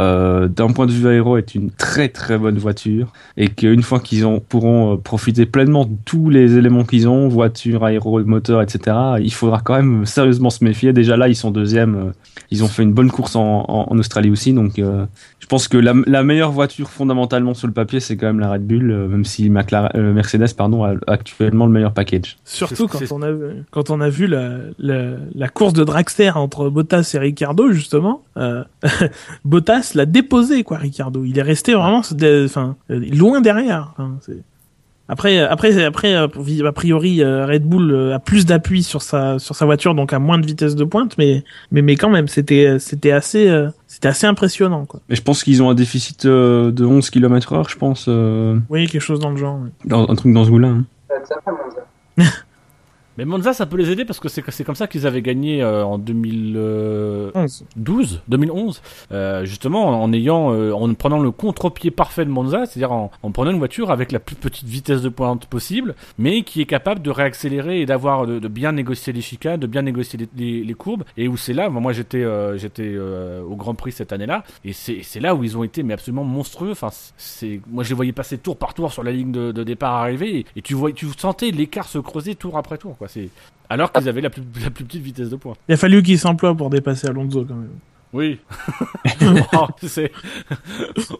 euh, d'un point de vue aéro, est une très très bonne voiture et qu'une fois qu'ils ont, pourront euh, profiter pleinement de tous les éléments qu'ils ont, voiture, aéro, moteur, etc., il faudra quand même sérieusement se méfier. Déjà là, ils sont deuxième, euh, ils ont fait une bonne course en, en, en Australie aussi, donc euh, je pense que la, la meilleure voiture fondamentalement sur le papier, c'est quand même la Red Bull, euh, même si McLaren, euh, Mercedes pardon, a actuellement le meilleur package. surtout quand on a vu, quand on a vu la, la, la course de Dragster entre Bottas et Ricardo justement, euh, Bottas l'a déposé quoi Ricardo. Il est resté vraiment, de- enfin, euh, loin derrière. Enfin, c'est- après, après, après, euh, a priori, euh, Red Bull a plus d'appui sur sa sur sa voiture, donc a moins de vitesse de pointe, mais mais mais quand même, c'était c'était assez c'était assez impressionnant quoi. Mais je pense qu'ils ont un déficit de 11 km heure, je pense, Oui, quelque chose dans le genre. dans, un truc dans ce goût-là. hein. Mais Monza, ça peut les aider parce que c'est comme ça qu'ils avaient gagné euh, en 2012, 11. 2011, euh, justement en ayant, euh, en prenant le contre-pied parfait de Monza, c'est-à-dire en, en prenant une voiture avec la plus petite vitesse de pointe possible, mais qui est capable de réaccélérer et d'avoir de, de bien négocier les chicanes, de bien négocier les, les- courbes, et où c'est là, moi j'étais euh, j'étais euh, au Grand Prix cette année-là, et c'est là où ils ont été mais absolument monstrueux. Enfin, c'est moi je les voyais passer tour par tour sur la ligne de, de départ arrivée, et, et tu vois, tu sentais l'écart se creuser tour après tour, quoi. C'est alors qu'ils avaient la plus, la plus petite vitesse de pointe. Il a fallu qu'il s'emploie pour dépasser Alonso quand même. Oui. Oh,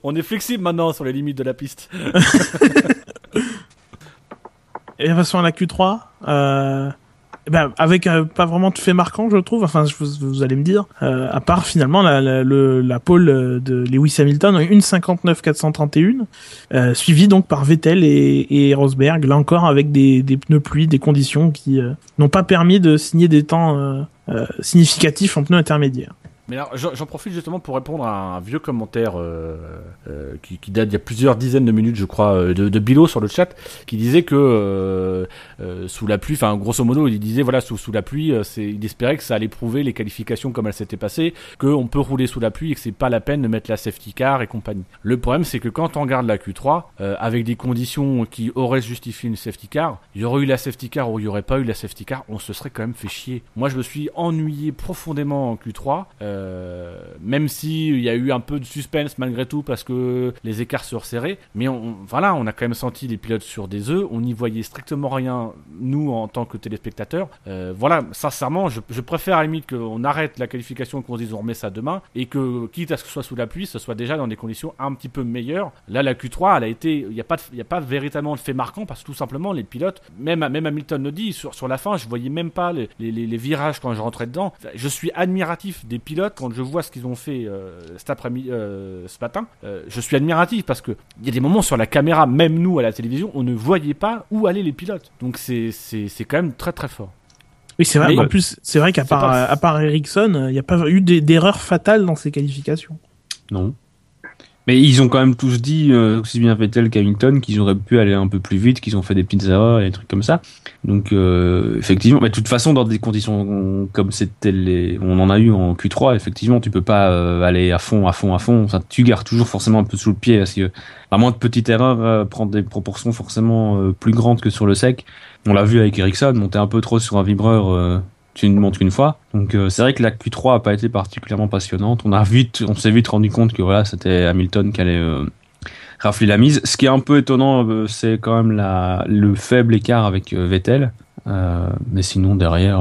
On est flexible maintenant sur les limites de la piste. Et passons à la Q3. Euh, ben, avec euh, pas vraiment de fait marquant, je trouve. Enfin, vous, vous allez me dire. Euh, à part finalement la, la, le- la pole euh, de Lewis Hamilton, une 59 431, euh, suivi donc par Vettel et, et Rosberg. Là encore avec des, des pneus pluie, des conditions qui euh, n'ont pas permis de signer des temps euh, significatifs en pneus intermédiaires. Mais j'en profite justement pour répondre à un vieux commentaire euh, euh, qui, date d'il y a plusieurs dizaines de minutes, je crois, euh, de, de Bilo sur le chat, qui disait que sous la pluie, enfin grosso modo, il disait voilà sous, sous la pluie, il espérait que ça allait prouver les qualifications comme elles s'étaient passées, qu'on peut rouler sous la pluie et que c'est pas la peine de mettre la safety car et compagnie. Le problème, c'est que quand on regarde la Q3, euh, avec des conditions qui auraient justifié une safety car, il y aurait eu la safety car ou il y aurait pas eu la safety car, on se serait quand même fait chier. Moi, je me suis ennuyé profondément en Q3, euh, même si il y a eu un peu de suspense malgré tout parce que les écarts se resserraient. Mais on, voilà, on a quand même senti les pilotes sur des œufs. On n'y voyait strictement rien, nous, en tant que téléspectateurs. Euh, voilà, sincèrement, je, préfère à la limite qu'on arrête la qualification et qu'on se dise on remet ça demain et que, quitte à ce que ce soit sous la pluie, ce soit déjà dans des conditions un petit peu meilleures. Là, la Q3, elle a été, il n'y a pas, a pas véritablement de fait marquant parce que tout simplement, les pilotes, même, même Hamilton le dit, sur, sur la fin, je voyais même pas les, virages quand je rentrais dedans. Je suis admiratif des pilotes quand je vois ce qu'ils ont fait euh, cet après-midi, euh, ce matin. Euh, je suis admiratif parce que il y a des moments sur la caméra, même nous à la télévision, on ne voyait pas où allaient les pilotes. Donc c'est c'est c'est quand même très très fort. Oui, c'est vrai. Mais- en plus, c'est vrai qu'à part, pas- à part Ericsson, il n'y a pas eu d'erreurs fatales dans ces qualifications. Non. Mais ils ont quand même tous dit, euh, aussi bien Vettel qu'Hamilton, qu'ils auraient pu aller un peu plus vite, qu'ils ont fait des petites erreurs et des trucs comme ça. Donc, euh, effectivement, mais de toute façon, dans des conditions comme c'était les, on en a eu en Q3, effectivement, tu peux pas euh, aller à fond, à fond, à fond. Enfin, tu gardes toujours forcément un peu sous le pied, parce que à moins de petites erreurs, prendre des proportions forcément plus grandes que sur le sec. On l'a vu avec Ericsson, monter un peu trop sur un vibreur. Tu ne montes qu'une fois. Donc euh, c'est vrai que la Q3 a pas été particulièrement passionnante. On a vite, on s'est vite rendu compte que voilà, c'était Hamilton qui allait euh, rafler la mise. Ce qui est un peu étonnant, euh, c'est quand même la, le faible écart avec euh, Vettel. Mais sinon derrière,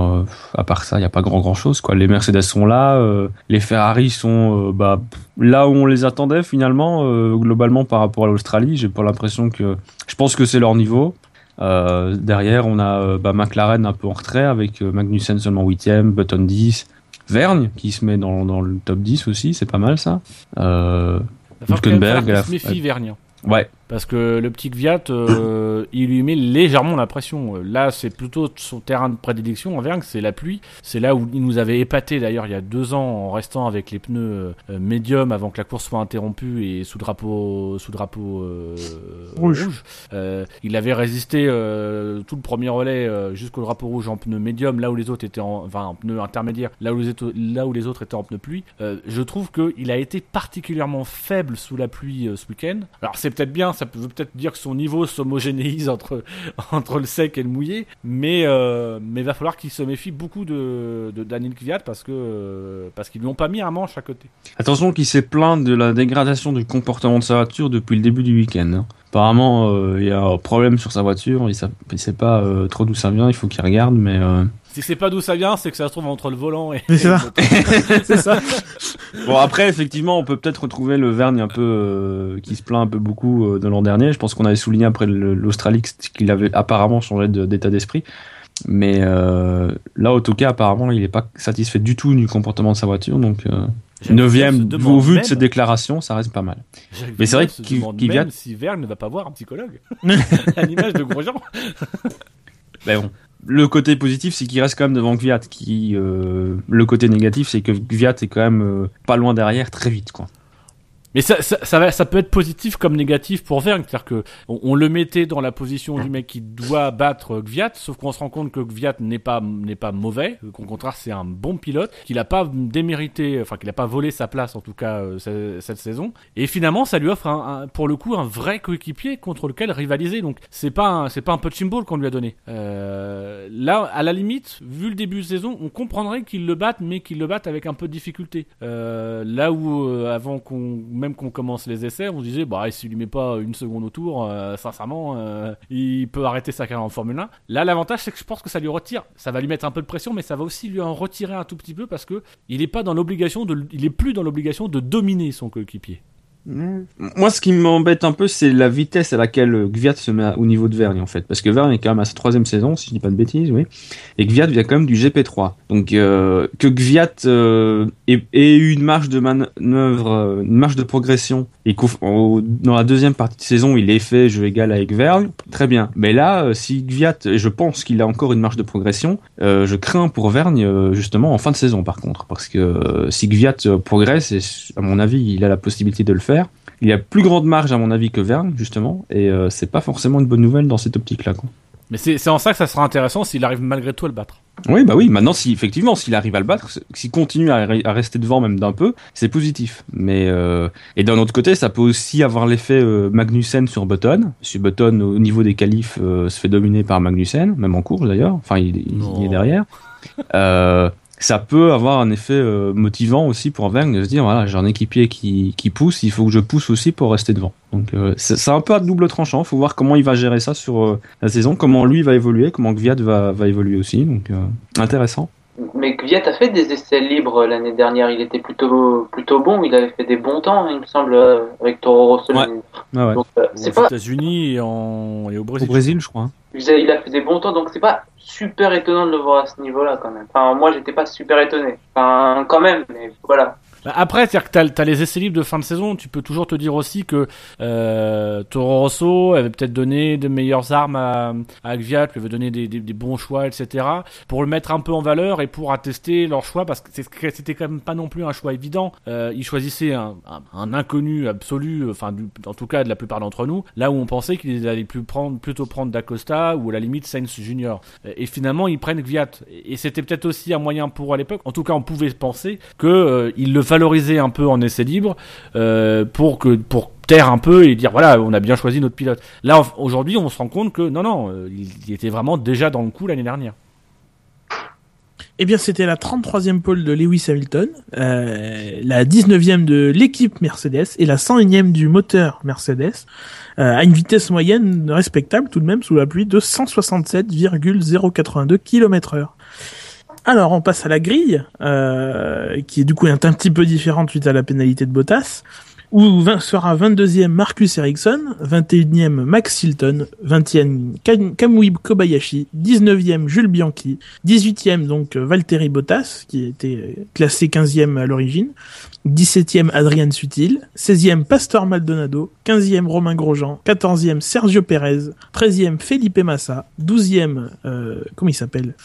à part ça, il y a pas grand grand chose quoi. Les Mercedes sont là, les Ferrari sont bah, là où on les attendait finalement globalement par rapport à l'Australie. J'ai pas l'impression que, je pense que c'est leur niveau. Euh, derrière, on a euh, bah, McLaren un peu en retrait avec euh, Magnussen seulement 8ème, Button 10, Vergne qui se met dans, dans le top 10 aussi, c'est pas mal ça. Euh, Hülkenberg, se méfie Vergne. ouais, Parce que le petit Kvyat, euh, il lui met légèrement la pression. Là, c'est plutôt son terrain de prédilection en Vergne, c'est la pluie. C'est là où il nous avait épaté d'ailleurs il y a deux ans en restant avec les pneus euh, médiums avant que la course soit interrompue et sous drapeau, sous drapeau euh, Rouge. rouge. Euh, il avait résisté tout le premier relais jusqu'au drapeau rouge en pneu médium, là où les autres étaient en, enfin, en pneu intermédiaire, là où les autres, là où les autres étaient en pneu pluie. Je trouve qu'il a été particulièrement faible sous la pluie ce week-end. Alors c'est peut-être bien, ça veut peut-être dire que son niveau s'homogénéise entre entre le sec et le mouillé, mais euh, mais va falloir qu'il se méfie beaucoup de, de Daniel Kvyat parce que euh, parce qu'ils lui ont pas mis un manche à côté. Attention qu'il s'est plaint de la dégradation du comportement de sa voiture depuis le début du week-end. hein. Apparemment, euh, il y a un problème sur sa voiture, il il sait pas euh, trop d'où ça vient, il faut qu'il regarde, mais euh, Si c'est pas d'où ça vient, c'est que ça se trouve entre le volant et. C'est ça. c'est ça. Bon après effectivement on peut peut-être retrouver le Vergne un peu euh, qui se plaint un peu beaucoup euh, de l'an dernier. Je pense qu'on avait souligné après l'Australie qu'il avait apparemment changé de- d'état d'esprit. Mais euh, là en tout cas apparemment il est pas satisfait du tout du comportement de sa voiture donc euh, Jacques Villeneuve neuvième se au demande vu de ses déclarations ça reste pas mal. Jacques Mais c'est vrai qu'il- vient- si Verne ne va pas voir un psychologue. à l'image de Grosjean. Ben bon. Le côté positif, c'est qu'il reste quand même devant Gviat. Qui, euh, le côté négatif, c'est que Gviat est quand même euh, pas loin derrière très vite, quoi. Mais ça, ça, ça, peut être positif comme négatif pour Verne, c'est-à-dire que on, le mettait dans la position du mec qui doit battre Gviat, sauf qu'on se rend compte que Gviat n'est pas n'est pas mauvais, qu'au contraire c'est un bon pilote, qu'il a pas démérité, enfin qu'il a pas volé sa place en tout cas euh, ce- cette saison, et finalement ça lui offre un- pour le coup un vrai coéquipier contre lequel rivaliser. Donc c'est pas un, c'est pas un punching ball qu'on lui a donné. Euh, là, à la limite, vu le début de saison, on comprendrait qu'il le batte, mais qu'il le batte avec un peu de difficulté. Euh, là où euh, avant qu'on même qu'on commence les essais, on se disait bah s'il lui met pas une seconde au tour, euh, sincèrement, euh, il peut arrêter sa carrière en Formule 1. Là, l'avantage c'est que je pense que ça lui retire, ça va lui mettre un peu de pression, mais ça va aussi lui en retirer un tout petit peu parce que il est pas dans l'obligation de, il est plus dans l'obligation de dominer son coéquipier. Moi, ce qui m'embête un peu, c'est la vitesse à laquelle euh, Gviat se met au niveau de Vergne, en fait. Parce que Vergne est quand même à sa troisième saison, si je dis pas de bêtises, oui. Et Gviat vient quand même du GP3. Donc, euh, que Gviat euh, ait, ait eu une marge de manœuvre, une marge de progression, dans la deuxième partie de saison, il ait fait jeu égal avec Vergne, très bien. Mais là, euh, si Gviat, je pense qu'il a encore une marge de progression, euh, je crains pour Vergne, euh, justement, en fin de saison, par contre. Parce que si Gviat progresse, et à mon avis, il a la possibilité de le faire, il y a plus grande marge à mon avis que Verne justement et euh, c'est pas forcément une bonne nouvelle dans cette optique là. Mais c'est en ça que ça sera intéressant s'il arrive malgré tout à le battre. Oui bah oui maintenant si effectivement s'il arrive à le battre s'il continue à, à rester devant même d'un peu c'est positif. Mais euh, et d'un autre côté ça peut aussi avoir l'effet euh, Magnussen sur Button. Monsieur Button au niveau des qualifs euh, se fait dominer par Magnussen même en course d'ailleurs. Enfin il, il- il est derrière. Euh, ça peut avoir un effet euh, motivant aussi pour Verne de se dire voilà j'ai un équipier qui, qui pousse il faut que je pousse aussi pour rester devant. Donc euh, c'est un peu à double tranchant. Faut voir comment il va gérer ça sur euh, la saison comment lui va évoluer comment Gviat va, va évoluer aussi. Donc euh, intéressant Mais Gviat a fait des essais libres l'année dernière. Il était plutôt plutôt bon. Il avait fait des bons temps, il me semble, euh, avec Toro Rosso. Ouais. ah ouais. Donc, euh, Aux c'est pas, États-Unis et, en... et au au Brésil. Brésil je crois hein. il a il a fait des bons temps, donc c'est pas super étonnant de le voir à ce niveau-là quand même. Enfin, moi, j'étais pas super étonné. Enfin, quand même, mais voilà. Bah, Après, c'est-à-dire que t'as, t'as les essais libres de fin de saison, tu peux toujours te dire aussi que euh, Toro Rosso avait peut-être donné de meilleures armes à, à Gviat, lui avait donné des, des, bons choix, etc. pour le mettre un peu en valeur et pour attester leur choix, parce que c'était quand même pas non plus un choix évident. Euh, ils choisissaient un, un, inconnu absolu, enfin du- en tout cas de la plupart d'entre nous, là où on pensait qu'ils allaient plus prendre, plutôt prendre D'Acosta ou à la limite Sainz Junior. Et finalement, ils prennent Gviat. Et c'était peut-être aussi un moyen pour à l'époque, en tout cas on pouvait penser que euh, le valorisaient un peu en essai libre euh, pour que pour taire un peu et dire voilà on a bien choisi notre pilote. Là aujourd'hui on se rend compte que non non euh, il, était vraiment déjà dans le coup l'année dernière. Eh bien, c'était la 33e pole de Lewis Hamilton, euh, la 19e de l'équipe Mercedes et la 101e du moteur Mercedes, à une vitesse moyenne respectable tout de même sous la pluie de 167,082 km heure. Alors, on passe à la grille, euh, qui est du coup un petit peu différente suite à la pénalité de Bottas, où vingt- sera 22e Marcus Ericsson, 21e Max Hilton, 20e Kam- Kamui Kobayashi, 19e Jules Bianchi, 18e donc Valtteri Bottas, qui était classé 15e à l'origine, 17e Adrian Sutil, 16e Pastor Maldonado, 15e Romain Grosjean, 14e Sergio Perez, 13e Felipe Massa, 12e euh, comment il s'appelle?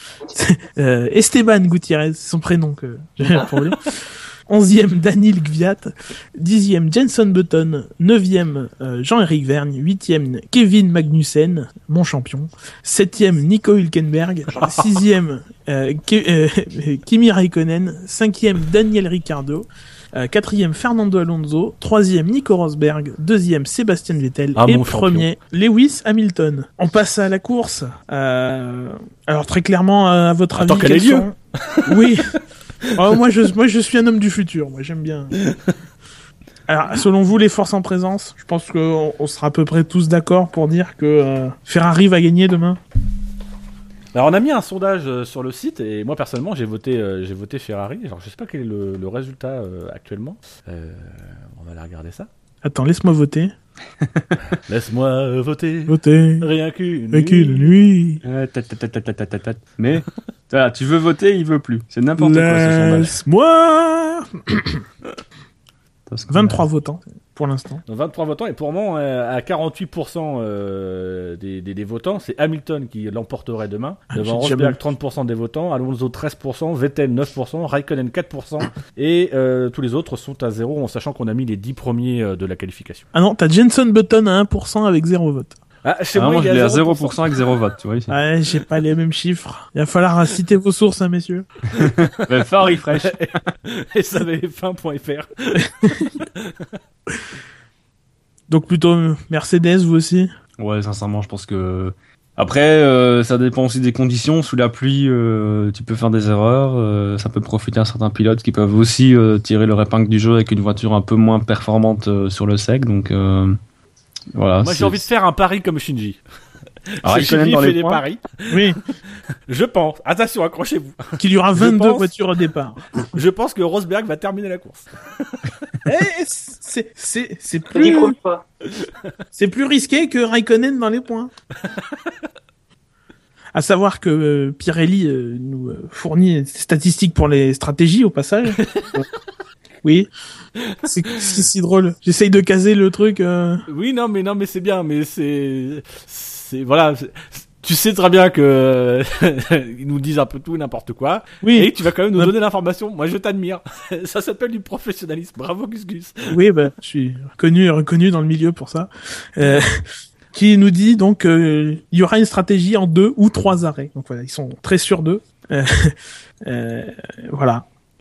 Euh, Esteban Gutiérrez, c'est son prénom que j'ai lui. 11e Daniel Gviat, 10e Jenson Button, 9e euh, Jean-Éric Vergne, 8e Kevin Magnussen, mon champion, 7e Nico Hülkenberg, 6e euh, Ke- euh, Kimi Raikkonen, 5e Daniel Ricciardo, 4e Fernando Alonso, 3e Nico Rosberg, 2e Sébastien Vettel. Ah, et premier Lewis Hamilton. On passe à la course. Euh, alors très clairement, à votre Attends avis, lieu. sont- Oui. Oh, moi, je, moi, je suis un homme du futur. Moi, j'aime bien. Alors, selon vous, les forces en présence, je pense qu'on on sera à peu près tous d'accord pour dire que euh, Ferrari va gagner demain. Alors on a mis un sondage euh, sur le site et moi personnellement j'ai voté euh, j'ai voté Ferrari. Alors je sais pas quel est le, le résultat euh, actuellement. Euh, on va aller regarder ça. Attends, laisse-moi voter. Laisse-moi voter. Voter. Rien qu'une nuit. une nuit. Euh, tat, tat, tat, tat, tat, tat, tat. Mais voilà, tu veux voter, il veut plus. C'est n'importe quoi ce sondage. Laisse-moi a- 23 votants. pour l'instant. Donc 23 votants et pour moi euh, à 48% euh, des, des, des votants, c'est Hamilton qui l'emporterait demain. Ah, Devant Rosberg 30% des votants, Alonso 13%, Vettel 9%, Raikkonen 4% et euh, tous les autres sont à zéro en sachant qu'on a mis les 10 premiers euh, de la qualification. Ah non, t'as Jenson Button à 1% avec 0 vote. Ah, chez Ah, moi, moi, il je est l'ai à 0%. 0% avec 0 vote, tu vois. ici. Ouais, j'ai pas les mêmes chiffres. Il va falloir citer vos sources, hein, messieurs. Mais fort refresh. et savf1.fr. Donc plutôt euh, Mercedes, vous aussi? Ouais, sincèrement, je pense que. Après, euh, ça dépend aussi des conditions. Sous la pluie, euh, tu peux faire des erreurs. euh, ça peut profiter à certains pilotes qui peuvent aussi euh, tirer leur épingle du jeu avec une voiture un peu moins performante euh, sur le sec. Donc, euh, voilà. Moi, j'ai envie de faire un pari comme Shinji. Alors, Shinji Raikkonen dans fait les des points. paris. Oui, Je pense. Attention, accrochez-vous. qu'il y aura Je 22 pense- voitures au départ. Je pense que Rosberg va terminer la course. Eh, plus c'est plus risqué que Raikkonen dans les points. À savoir que euh, Pirelli euh, nous euh, fournit des statistiques pour les stratégies au passage. oui. C'est c'est si drôle. J'essaye de caser le truc. euh, Oui, non, mais non, mais c'est bien, mais c'est, c'est voilà. Tu sais très bien que ils nous disent un peu tout et n'importe quoi, Oui. et tu vas quand même nous Ouais. donner l'information. Moi, je t'admire. Ça s'appelle du professionnalisme. Bravo, Gus Gus. Oui, bah, je suis reconnu et reconnu dans le milieu pour ça. Euh, qui nous dit donc euh, il y aura une stratégie en deux ou trois arrêts. Donc voilà, ils sont très sûrs d'eux. Euh,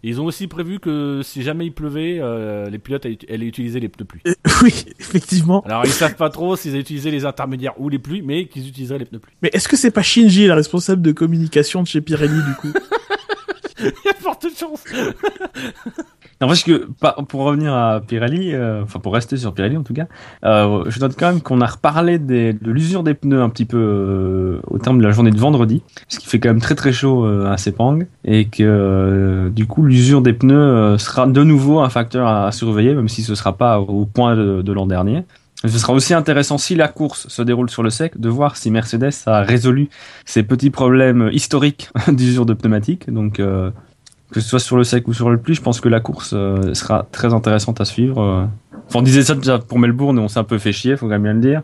Ils ont aussi prévu que si jamais il pleuvait, euh, les pilotes allaient allaient utiliser les pneus pluie. Euh, oui, effectivement. Alors, ils savent pas trop s'ils allaient utiliser les intermédiaires ou les pluies, mais qu'ils utiliseraient les pneus pluie. Mais est-ce que c'est pas Shinji, la responsable de communication de chez Pirelli du coup? Il y a. Non, parce que pour revenir à Pirelli, euh, enfin pour rester sur Pirelli en tout cas, euh, je note quand même qu'on a reparlé de l'usure des pneus un petit peu euh, au terme de la journée de vendredi, ce qui fait quand même très très chaud à Sepang, et que du coup l'usure des pneus sera de nouveau un facteur à, surveiller, même si ce sera pas au point de l'an dernier. Ce sera aussi intéressant si la course se déroule sur le sec de voir si Mercedes a résolu ces petits problèmes historiques d'usure de pneumatiques. Donc euh, que ce soit sur le sec ou sur le pluie, je pense que la course euh, sera très intéressante à suivre. euh. Enfin, on disait ça déjà pour Melbourne et on s'est un peu fait chier, faut quand même bien le dire.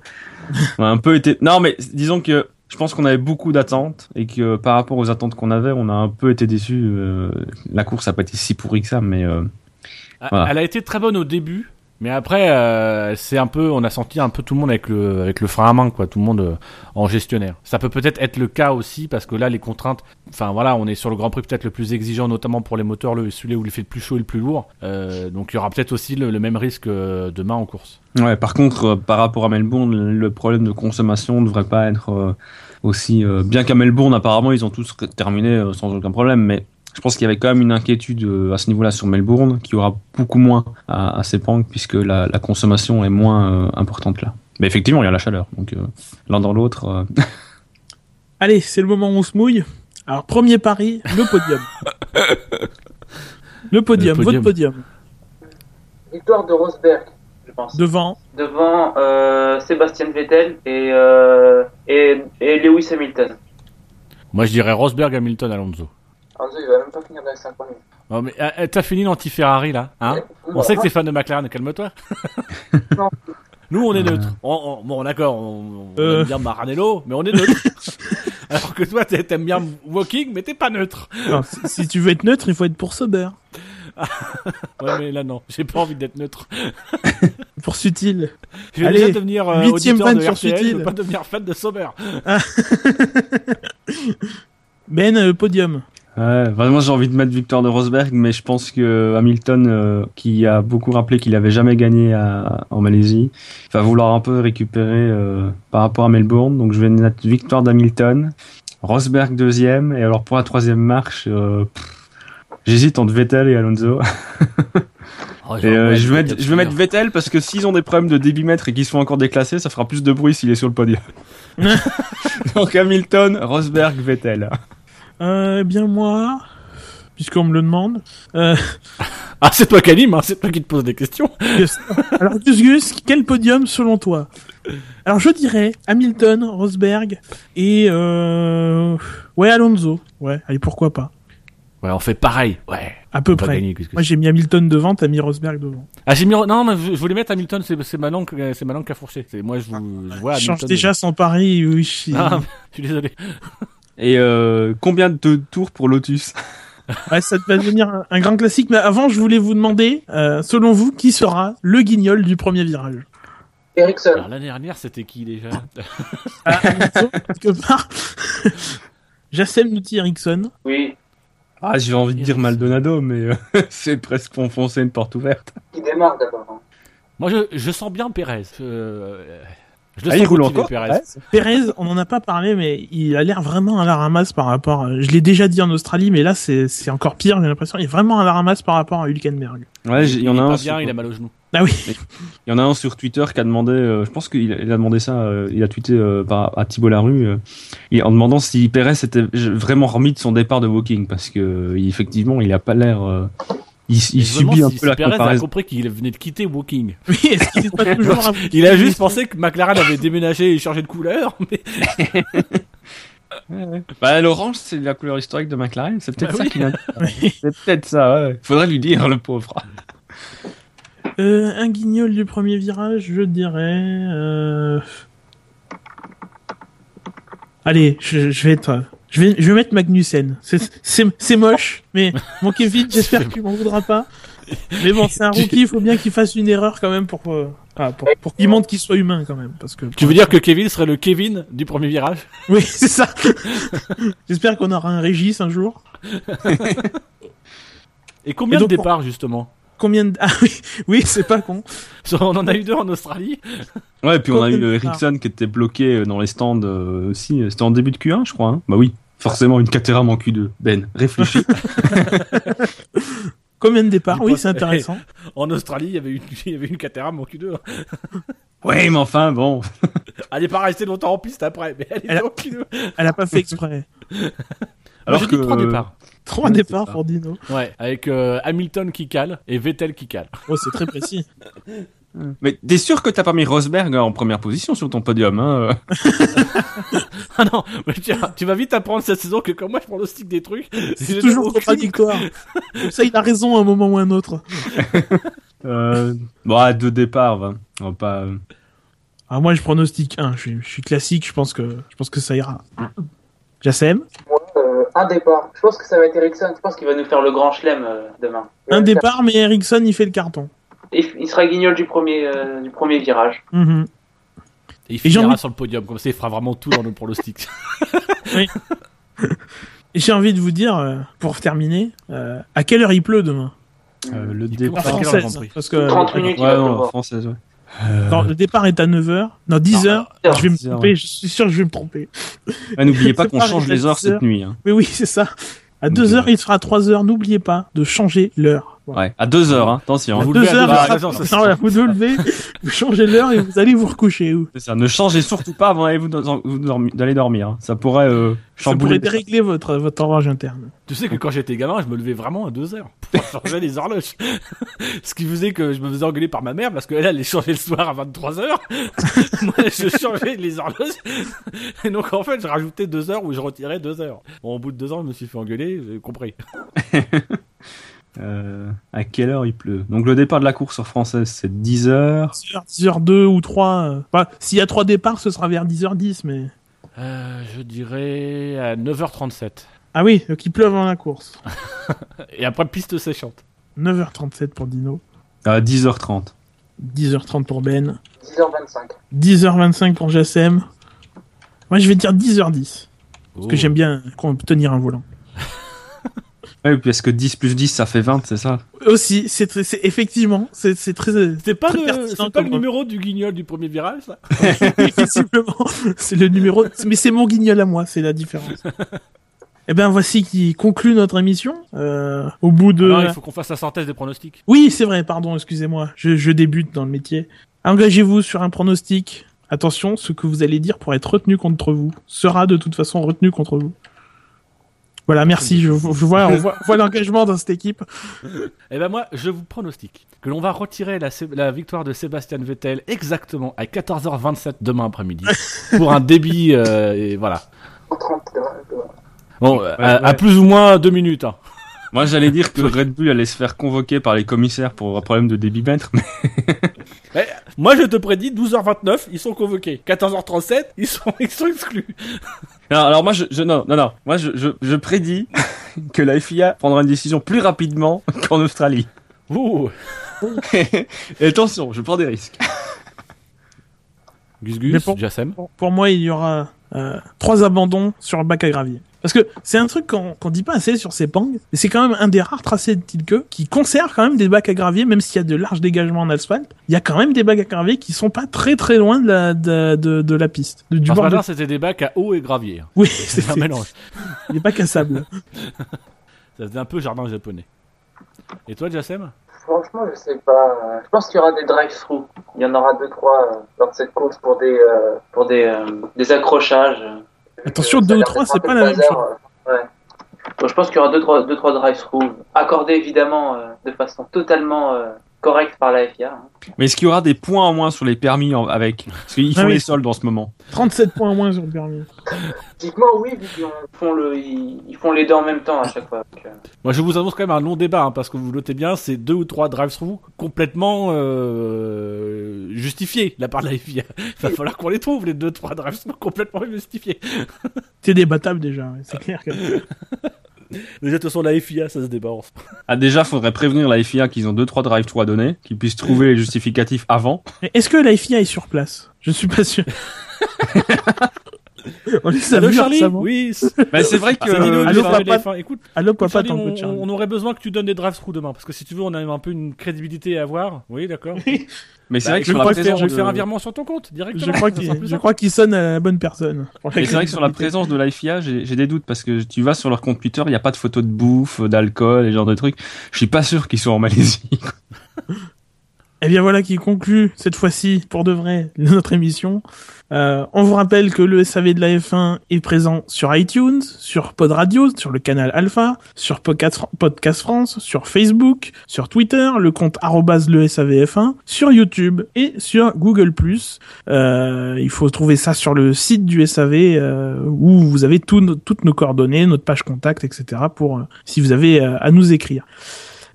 On a un peu été. Non, mais disons que je pense qu'on avait beaucoup d'attentes et que par rapport aux attentes qu'on avait, on a un peu été déçus. La course a pas été si pourrie que ça, mais Voilà. Elle a été très bonne au début, mais après, euh, c'est un peu, on a senti un peu tout le monde avec le, avec le frein à main, quoi, tout le monde euh, en gestionnaire. Ça peut peut-être être le cas aussi parce que là, les contraintes, enfin voilà, on est sur le Grand Prix peut-être le plus exigeant, notamment pour les moteurs, le celui où il fait le plus chaud et le plus lourd. Euh, donc il y aura peut-être aussi le, le même risque demain en course. ouais. Par contre, par rapport à Melbourne, le problème de consommation ne devrait pas être aussi bien qu'à Melbourne. Apparemment, ils ont tous terminé sans aucun problème, mais je pense qu'il y avait quand même une inquiétude euh, à ce niveau-là sur Melbourne, qui aura beaucoup moins à, à Sepang, puisque la, la consommation est moins euh, importante là. Mais effectivement, il y a la chaleur, donc euh, l'un dans l'autre. euh, Allez, c'est le moment où on se mouille. Alors, premier pari, le podium. le podium, Le votre podium. podium. Victoire de Rosberg, je pense. Devant, Devant euh, Sébastien Vettel et, euh, et, et Lewis Hamilton. Moi, je dirais Rosberg, Hamilton, Alonso. Alonso, il va même pas finir dans les 5 premiers. Oh, mais euh, t'as fini l'anti-Ferrari là, hein On sait que t'es fan de McLaren, calme-toi. Non. Nous, on est neutre. On, on- bon, d'accord, on, on Euh. aime bien Maranello, mais on est neutre. Alors que toi, t'aimes bien Walking, mais t'es pas neutre. non, si, si tu veux être neutre, il faut être pour Sauber. Ouais, mais là, non, j'ai pas envie d'être neutre. Pour Sutil. Je vais Allez, déjà devenir euh, auditeur fan de sur RTL, je Sutil. veux pas devenir fan de Sauber. Ben, euh, podium. Ouais, vraiment j'ai envie de mettre victoire de Rosberg, mais je pense que Hamilton, euh, qui a beaucoup rappelé qu'il avait jamais gagné à- en Malaisie, va vouloir un peu récupérer euh, par rapport à Melbourne. Donc je vais mettre victoire d'Hamilton, Rosberg deuxième, et alors pour la troisième marche, euh, j'hésite entre Vettel et Alonso. Oh, Et, euh, je, vais mettre, je vais mettre Vettel parce que s'ils ont des problèmes de débitmètre et qu'ils sont encore déclassés, ça fera plus de bruit s'il est sur le podium. Donc Hamilton, Rosberg, Vettel. Euh, eh bien moi, puisqu'on me le demande. Euh, Ah, c'est toi qui anime, hein, c'est toi qui te pose des questions. Alors Gus Gus, quel podium selon toi? Alors je dirais Hamilton, Rosberg et euh... ouais Alonso. Ouais, allez pourquoi pas. Ouais, on fait pareil. Ouais. À peu près. gagner, Moi, j'ai mis Hamilton devant, t'as mis Rosberg devant. Ah, j'ai mis. Non, mais je je voulais mettre Hamilton, c'est c'est ma langue, c'est ma langue qui a fourché. Moi, je, vous, je vois Je change déjà son pari, oui. je- Ah, je suis désolé. Et euh, combien de tours pour Lotus? Ouais, ça va devenir un, un grand classique. Mais avant, je voulais vous demander, euh, selon vous, qui sera le guignol du premier virage? Ericsson. Alors, l'année dernière, c'était qui déjà? Ah, quelque part. Jassem nous dit Ericsson. Oui, Ah, j'ai envie de dire Maldonado, mais euh, c'est presque enfoncer une porte ouverte. qui démarre d'abord. hein. Moi, je, je sens bien Pérez. Euh, je le Ah, sens il roule encore Pérez. Ouais. Pérez, on n'en a pas parlé, mais il a l'air vraiment à la ramasse par rapport. à- Je l'ai déjà dit en Australie, mais là, c'est encore pire, j'ai l'impression. Il est vraiment à la ramasse par rapport à Hülkenberg. Ouais, il y en a un. pas sur- bien, il a mal au genou. Ah oui. Il y en a un sur Twitter qui a demandé, euh, je pense qu'il a, demandé ça, euh, il a tweeté euh, par, à Thibault Larue, euh, et en demandant si Perez était vraiment remis de son départ de Woking, parce que euh, il- effectivement, il a pas l'air, euh, il, subit un si, peu la Pérez a comparaison. compris qu'il venait de quitter Walking. Oui, est-ce qu'il est pas toujours à- Il a juste pensé que McLaren avait déménagé et changé de couleur. Mais... Bah, l'orange, c'est la couleur historique de McLaren, c'est peut-être Bah ça oui. qu'il a. c'est peut-être ça, ouais. Faudrait lui dire, le pauvre. Euh, un guignol du premier virage, je dirais. Euh... Allez, je, je vais être. Je vais, je vais mettre Magnussen. C'est- C'est c'est moche, mais mon Kevin, j'espère que tu m'en voudras pas. Mais bon, c'est un rookie, il faut bien qu'il fasse une erreur quand même pour, euh, ah, pour, pour qu'il montre qu'il soit humain quand même. Parce que, Tu veux dire que Kevin serait le Kevin du premier virage? Oui, c'est ça. J'espère qu'on aura un Régis un jour. Et combien Et donc, de départs justement? Combien de... Ah oui, oui, c'est pas con. On en a eu deux en Australie. Ouais, et puis on a eu le Ericsson qui était bloqué euh, dans les stands euh, aussi. C'était en début de Q1, je crois. hein. bah oui, forcément une Caterham en Q2. Ben, réfléchis. Combien de départs? Oui, c'est intéressant. En Australie, il y avait une, il y avait une Caterham en Q2. ouais, mais enfin, bon. Elle n'est pas restée longtemps en piste après, mais elle était Elle a- en Q2. Elle a pas fait exprès. Alors Alors que que- trois départs. Trois Ouais, départs pour Dino. Ouais, avec euh, Hamilton qui cale et Vettel qui cale. Oh, c'est très précis. Mais t'es sûr que t'as pas mis Rosberg en première position sur ton podium, hein euh Ah non, mais tu, tu vas vite apprendre cette saison que comme moi je prends le stick des trucs, C'est toujours contradictoire. Comme ça, il a raison à un moment ou à un autre. euh... Bon, à deux départs, va. On va pas. euh, Ah, moi, je pronostique 1. Je suis, je suis classique, je pense que, je pense que ça ira. Jassem? Moi, euh, un départ. Je pense que ça va être Ericsson. Je pense qu'il va nous faire le grand chelem euh, demain. Un départ, mais Ericsson, il fait le carton. Il, il sera guignol du premier, euh, du premier virage. Mhm. Et il Et finira envie- sur le podium, comme ça il fera vraiment tout dans le pronostic. Et j'ai envie de vous dire, euh, pour terminer, euh, à quelle heure il pleut demain? Euh, le départ. Française. Prix Parce que 30 minutes, il Ouais, va non, pleuvoir. française, ouais. Non, le départ est à 9h. Non, 10h. Ah, je vais me 10 heures, tromper, ouais. je suis sûr que je vais me tromper. Ouais, N'oubliez pas qu'on change les heures 10 heures. cette nuit. Hein. Oui, oui, c'est ça. À 2h, il sera à 3h. N'oubliez pas de changer l'heure. Ouais, à deux heures, hein. attention. À. Vous deux levez à heures, deux heures, vous vous levez, vous changez l'heure et vous allez vous recoucher. ça. Ne changez surtout pas avant d'aller vous dans- vous dormi- d'aller dormir. hein. Ça pourrait euh, Ça pourrait dérégler votre, votre horloge interne. Tu sais que quand j'étais gamin, je me levais vraiment à 2 heures pour changer les horloges. Ce qui faisait que je me faisais engueuler par ma mère parce qu'elle allait changer le soir à 23 heures. Moi, je changeais les horloges. Et donc, en fait, je rajoutais 2 heures ou je retirais 2 heures. Bon, au bout de 2 ans, je me suis fait engueuler, j'ai compris. Euh, à quelle heure il pleut? Donc le départ de la course sur française, c'est 10 heures. 10h, 10h2 ou 3. euh, Enfin, s'il y a 3 départs, ce sera vers 10h10, mais. Euh, je dirais à 9h37. Ah oui, donc il pleut avant la course. Et après, piste séchante. 9h37 pour Dino. À 10h30. 10h30 pour Ben. 10h25. 10h25 pour Jassem. Moi, je vais dire 10h10. Parce que j'aime bien qu'on- tenir un volant. Ouais, parce que 10 plus 10, ça fait 20, c'est ça Aussi, c'est effectivement, c'est c'est très. C'est pas, Très le, pas le numéro du guignol du premier virage, ça Effectivement, c'est le numéro. Mais c'est mon guignol à moi, c'est la différence. Eh ben voici qui conclut notre émission. Euh, au bout de. Alors, il faut qu'on fasse la synthèse des pronostics. Oui, c'est vrai. Pardon, excusez-moi. Je, je débute dans le métier. Engagez-vous sur un pronostic. Attention, ce que vous allez dire pour être retenu contre vous sera de toute façon retenu contre vous. Voilà, merci. Je, je vois, on voit, l'engagement dans cette équipe. Eh ben moi, je vous pronostique que l'on va retirer la, victoire de Sébastien Vettel exactement à 14h27 demain après-midi pour un débit euh, et voilà. 30. Bon, à, ouais. à plus ou moins deux minutes. hein. Moi, j'allais dire que Red Bull allait se faire convoquer par les commissaires pour un problème de débitmètre, mais moi, je te prédis, 12h29, ils sont convoqués. 14h37, ils sont, ils sont exclus. Alors, alors moi, je, je non, non, non, moi, je, je, je prédis que la FIA prendra une décision plus rapidement qu'en Australie. Ouh. Et attention, je prends des risques. Gus Gus, pour- Jassem. Pour, pour moi, il y aura euh, trois abandons sur le bac à gravier. Parce que c'est un truc qu'on dit pas assez sur ces pangs, mais c'est quand même un des rares tracés de Tilke qui conserve quand même des bacs à gravier, même s'il y a de larges dégagements en asphalte. Il y a quand même des bacs à gravier qui sont pas très très loin de la, de, de, de la piste. De- du bord de... c'était des bacs à eau et gravier. Oui, C'est un mélange. Il est pas cassable. Ça faisait un peu jardin japonais. Et toi, Jassem? Franchement, je sais pas. Je pense qu'il y aura des drive-through. Il y en aura deux trois euh, dans cette course pour des euh, pour des euh, des accrochages. Attention, Euh, ça deux a ou l'air trois, d'être c'est un peu pas la même euh, Ouais. Donc, je pense qu'il y aura deux trois deux trois drive-through accordés évidemment euh, de façon totalement euh, correcte par la FIA. hein. Mais est-ce qu'il y aura des points en moins sur les permis en- avec? Parce qu'ils font Ah oui. les soldes en ce moment. 37 points en moins sur le permis. Typiquement, oui, vu qu'ils font le ils, font les deux en même temps à chaque fois. Donc, euh, Moi, je vous annonce quand même un long débat, hein, parce que vous notez bien, c'est deux ou trois drive-through complètement euh, justifiés de la part de la FIA. Il va falloir qu'on les trouve, les deux, trois drive-through complètement justifiés. C'est débattable déjà, ouais, c'est clair. Que... Déjà, de toute façon, la FIA, ça se moment. Ah, déjà, faudrait prévenir la FIA qu'ils ont deux trois drive 3 à donner, qu'ils puissent trouver les justificatifs avant. Mais Est-ce que la FIA est sur place? Je suis pas sûr. On les a Allô, vus Charlie récemment. Oui, c'est Mais c'est vrai que c'est Dino, allô, de papa. la F1. Écoute, Allô, papa, Charlie, t'en on, peux Charlie. on aurait besoin que tu donnes des drive-through demain, parce que si tu veux, on a un peu une crédibilité à avoir. Oui, d'accord. mais c'est Bah, vrai que je sur vais la faire, présence je vais te faire un de... virement sur ton compte, directement. Je crois Ça sera qu'il plus je simple. crois qu'il sonne à la bonne personne. Mais c'est vrai que sur la présence de la FIA, j'ai j'ai des doutes parce que tu vas sur leur compte Twitter, il n'y a pas de photos de bouffe, d'alcool et ce genre de trucs. Je suis pas sûr qu'ils soient en Malaisie. Eh bien voilà qui conclut cette fois-ci pour de vrai notre émission. Euh, on vous rappelle que le SAV de la F1 est présent sur iTunes, sur Pod Radio, sur le canal Alpha, sur Podcast, France, sur Facebook, sur Twitter, le compte le SAVF1, sur YouTube et sur Google+. Euh, il faut trouver ça sur le site du SAV euh, où vous avez tout no- toutes nos coordonnées, notre page contact, etc. pour euh, si vous avez euh, à nous écrire.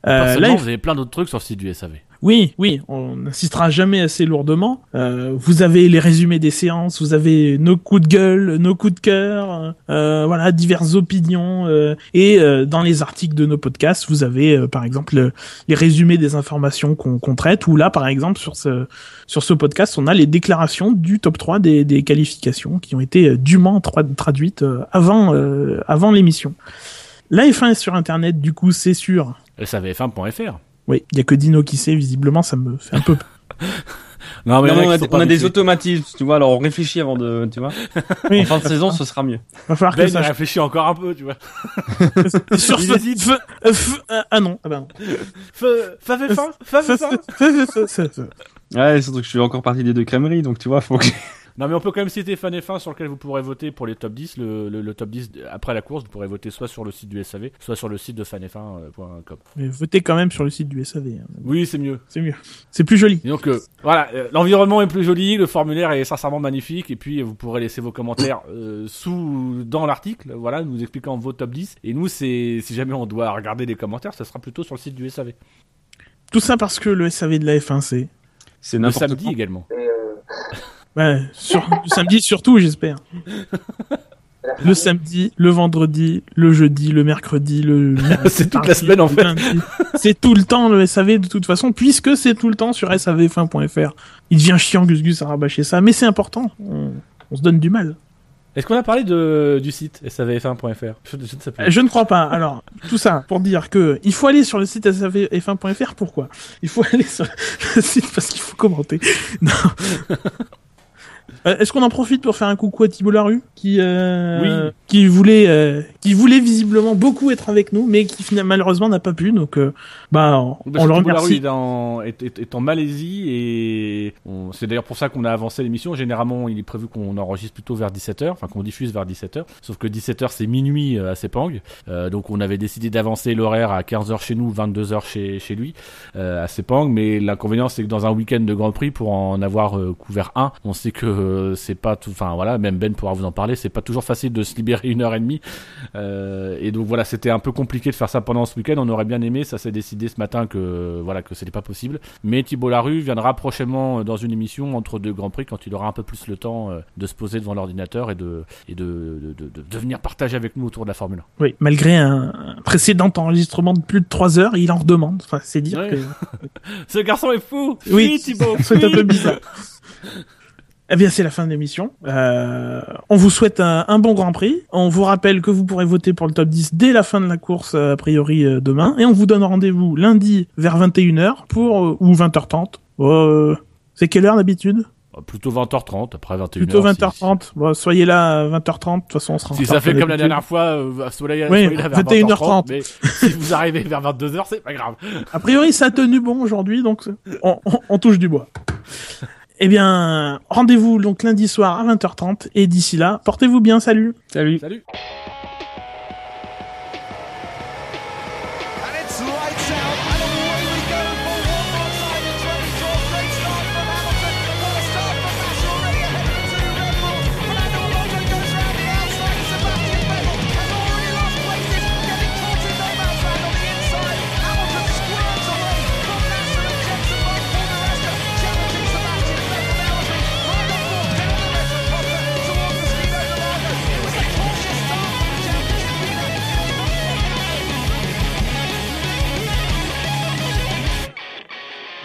Euh, là, vous avez plein d'autres trucs sur le site du SAV. Oui, oui, on n'insistera jamais assez lourdement. Euh, vous avez les résumés des séances, vous avez nos coups de gueule, nos coups de cœur, euh, voilà, diverses opinions. euh, et euh, dans les articles de nos podcasts, vous avez euh, par exemple le- les résumés des informations qu'on qu'on traite. Ou là, par exemple, sur ce sur ce podcast, on a les déclarations du top 3 des, des qualifications qui ont été euh, dûment tra- traduites euh, avant euh, avant l'émission. La F1 est sur Internet, du coup, c'est sûr. SAVF1.fr. Oui, il y a que Dino qui sait. Visiblement, ça me fait un peu Non, mais Non, on a, on des automatismes, tu vois, alors on réfléchit avant de, tu vois. Oui, En fin de saison, ce sera mieux. va falloir que Ben, ça réfléchit encore un peu, tu vois. sur feu, euh, feu- euh, ah non, ah bah non. Feu, FAVF1 Feu, FAVF1 feu, feu, feu, feu, feu. Ouais, surtout que je suis encore partie des deux crèmeries, donc tu vois, faut que... Non, mais on peut quand même citer Fan F1 sur lequel vous pourrez voter pour les top 10. Le, le, le top 10 après la course, vous pourrez voter soit sur le site du SAV, soit sur le site de fanf1.com. Mais votez quand même sur le site du SAV. hein. Oui, c'est mieux. C'est mieux. C'est plus joli. Et donc euh, voilà, euh, l'environnement est plus joli, le formulaire est sincèrement magnifique, et puis euh, vous pourrez laisser vos commentaires euh, sous dans l'article, voilà, nous expliquant vos top 10. Et nous, c'est si jamais on doit regarder les commentaires, ça sera plutôt sur le site du SAV. Tout ça parce que le SAV de la F1, c'est C'est Le n'importe samedi quoi. également. Ouais, sur, le samedi surtout, j'espère. Le samedi, le vendredi, le jeudi, le mercredi, le C'est toute la semaine, en fait. C'est tout le temps le SAV de toute façon, puisque c'est tout le temps sur savf1.fr. Il devient chiant Gus Gus à rabâcher ça, mais c'est important. On, on se donne du mal. Est-ce qu'on a parlé de, du site savf1.fr je, Je ne crois pas. Alors, tout ça pour dire que il faut aller sur le site savf1.fr. Pourquoi? Il faut aller sur le site parce qu'il faut commenter. Non. Euh, Est-ce qu'on en profite pour faire un coucou à Thibault Larue qui euh, Oui. qui voulait euh, qui voulait visiblement beaucoup être avec nous mais qui malheureusement n'a pas pu donc euh, bah on, Parce on le remercie. est en, est, est- est en Malaisie et c'est d'ailleurs pour ça qu'on a avancé l'émission. Généralement, il est prévu qu'on enregistre plutôt vers 17h, enfin qu'on diffuse vers 17h. Sauf que 17h c'est minuit euh, à Sepang. Euh, donc on avait décidé d'avancer l'horaire à 15h chez nous, 22h chez, chez lui, euh, à Sepang. Mais l'inconvénient c'est que dans un week-end de Grand Prix, pour en avoir euh, couvert un, on sait que c'est pas tout, enfin voilà, même Ben pourra vous en parler, c'est pas toujours facile de se libérer une heure et demie. Euh, et donc voilà, c'était un peu compliqué de faire ça pendant ce week-end. On aurait bien aimé, ça s'est décidé ce matin que voilà que c'était pas possible. Mais Thibault Larue viendra prochainement dans une émission entre deux grands prix quand il aura un peu plus le temps euh, de se poser devant l'ordinateur et de et de, de, de, de venir partager avec nous autour de la Formule 1. Oui, malgré un précédent enregistrement de plus de 3 heures, il en redemande. Enfin, c'est dire Ouais. que Ce garçon est fou. Oui, Thibault. c'est un peu bizarre. Eh bien, c'est la fin de l'émission. Euh, on vous souhaite un, un bon Grand Prix. On vous rappelle que vous pourrez voter pour le top 10 dès la fin de la course, euh, a priori euh, demain. Et on vous donne rendez-vous lundi vers 21h pour euh, ou 20h30. Euh, c'est quelle heure d'habitude Euh, Plutôt 20h30 après 21h. Plutôt si- 20h30. Bon, soyez là à 20h30. De toute façon, on sera Si, ça fait comme la dernière fois, soyez, Oui, soyez là vers 21h30. 20h30, mais si vous arrivez vers 22h, c'est pas grave. A priori, ça a tenu bon aujourd'hui, donc on, on- on touche du bois. Eh bien, rendez-vous donc lundi soir à 20h30 et d'ici là, portez-vous bien, salut Salut. Salut.